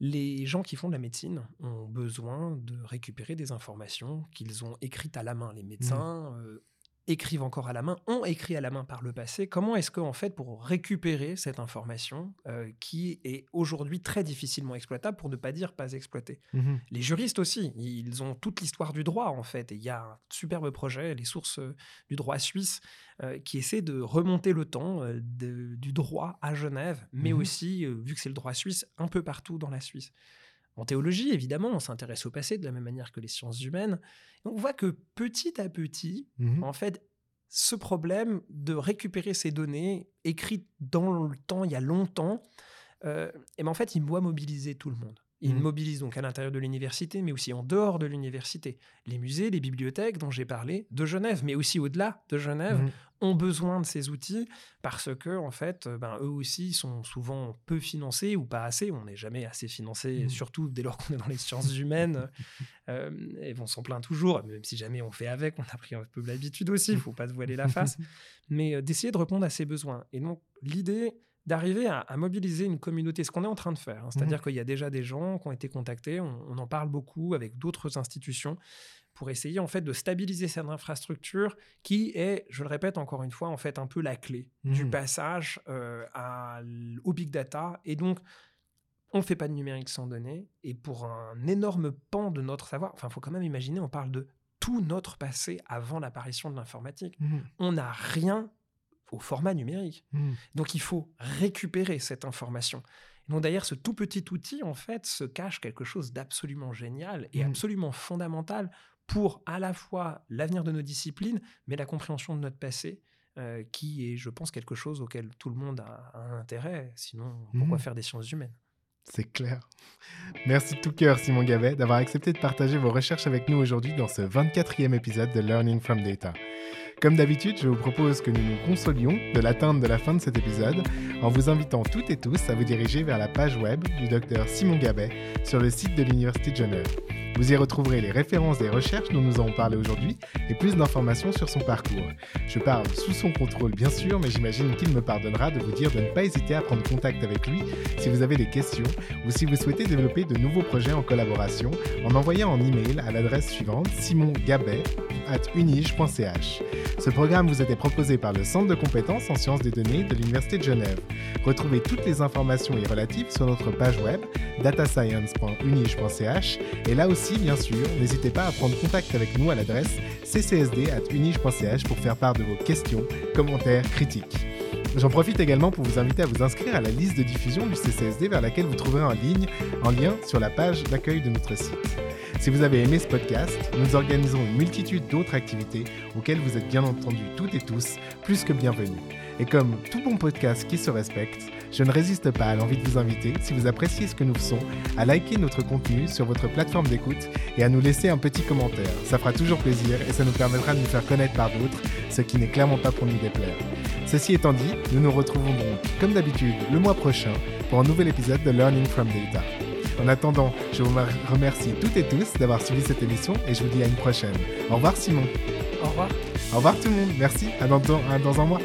Les gens qui font de la médecine ont besoin de récupérer des informations qu'ils ont écrites à la main. Les médecins euh, écrivent encore à la main, ont écrit à la main par le passé. Comment est-ce qu'en fait, pour récupérer cette information euh, qui est aujourd'hui très difficilement exploitable, pour ne pas dire pas exploitée? Mhm. les juristes aussi, ils ont toute l'histoire du droit en fait. Et il y a un superbe projet, les sources euh, du droit suisse, euh, qui essaie de remonter le temps de- du droit à Genève, mais Mhm. aussi, vu que c'est le droit suisse, un peu partout dans la Suisse. En théologie, évidemment, on s'intéresse au passé de la même manière que les sciences humaines. Et on voit que petit à petit, Mhm. en fait, ce problème de récupérer ces données écrites dans le temps, il y a longtemps, euh, et ben en fait, il doit mobiliser tout le monde. Il Mhm. mobilise donc à l'intérieur de l'université, mais aussi en dehors de l'université. Les musées, les bibliothèques dont j'ai parlé, de Genève, mais aussi au-delà de Genève, Mhm. ont besoin de ces outils parce que, en fait, euh, ben, eux aussi sont souvent peu financés ou pas assez. On n'est jamais assez financé, Mhm. surtout dès lors qu'on est dans les sciences humaines. Euh, et on s'en plaint toujours, même si jamais on fait avec, on a pris un peu l'habitude aussi, il faut pas se voiler la face. Mais euh, d'essayer de répondre à ces besoins. Et donc, l'idée d'arriver à, à mobiliser une communauté, ce qu'on est en train de faire. hein. C'est-à-dire qu'il y a déjà des gens qui ont été contactés, on, on en parle beaucoup avec d'autres institutions pour essayer en fait de stabiliser cette infrastructure qui est, je le répète encore une fois, en fait un peu la clé du Mhm. passage euh, à au big data. Et donc, on ne fait pas de numérique sans données. Et pour un énorme pan de notre savoir, enfin, il faut quand même imaginer, on parle de tout notre passé avant l'apparition de l'informatique. Mhm. On n'a rien au format numérique. Mhm. Donc il faut récupérer cette information. Donc d'ailleurs, ce tout petit outil, en fait, se cache quelque chose d'absolument génial et Mhm. absolument fondamental pour à la fois l'avenir de nos disciplines, mais la compréhension de notre passé, euh, qui est, je pense, quelque chose auquel tout le monde a, a un intérêt. Sinon, pourquoi Mhm. faire des sciences humaines? C'est clair. Merci de tout cœur, Simon Gavet, d'avoir accepté de partager vos recherches avec nous aujourd'hui dans ce 24e épisode de Learning from Data. Comme d'habitude, je vous propose que nous nous consolions de l'atteinte de la fin de cet épisode en vous invitant toutes et tous à vous diriger vers la page web du docteur Simon Gabet sur le site de l'Université de Genève. Vous y retrouverez les références des recherches dont nous avons parlé aujourd'hui et plus d'informations sur son parcours. Je parle sous son contrôle bien sûr, mais j'imagine qu'il me pardonnera de vous dire de ne pas hésiter à prendre contact avec lui si vous avez des questions ou si vous souhaitez développer de nouveaux projets en collaboration en envoyant un email à l'adresse suivante simongabet.unige.ch. Ce programme vous était proposé par le Centre de compétences en sciences des données de l'Université de Genève. Retrouvez toutes les informations y relatives sur notre page web datascience.unige.ch et là aussi, bien sûr, n'hésitez pas à prendre contact avec nous à l'adresse ccsd.unige.ch pour faire part de vos questions, commentaires, critiques. J'en profite également pour vous inviter à vous inscrire à la liste de diffusion du CCSD vers laquelle vous trouverez en ligne un lien sur la page d'accueil de notre site. Si vous avez aimé ce podcast, nous organisons une multitude d'autres activités auxquelles vous êtes bien entendu toutes et tous plus que bienvenus. Et comme tout bon podcast qui se respecte, je ne résiste pas à l'envie de vous inviter, si vous appréciez ce que nous faisons, à liker notre contenu sur votre plateforme d'écoute et à nous laisser un petit commentaire. Ça fera toujours plaisir et ça nous permettra de nous faire connaître par d'autres, ce qui n'est clairement pas pour nous déplaire. Ceci étant dit, nous nous retrouvons donc, comme d'habitude, le mois prochain pour un nouvel épisode de Learning from Data. En attendant, je vous remercie toutes et tous d'avoir suivi cette émission et je vous dis à une prochaine. Au revoir Simon. Au revoir. Au revoir tout le monde. Merci. À dans, dans un mois.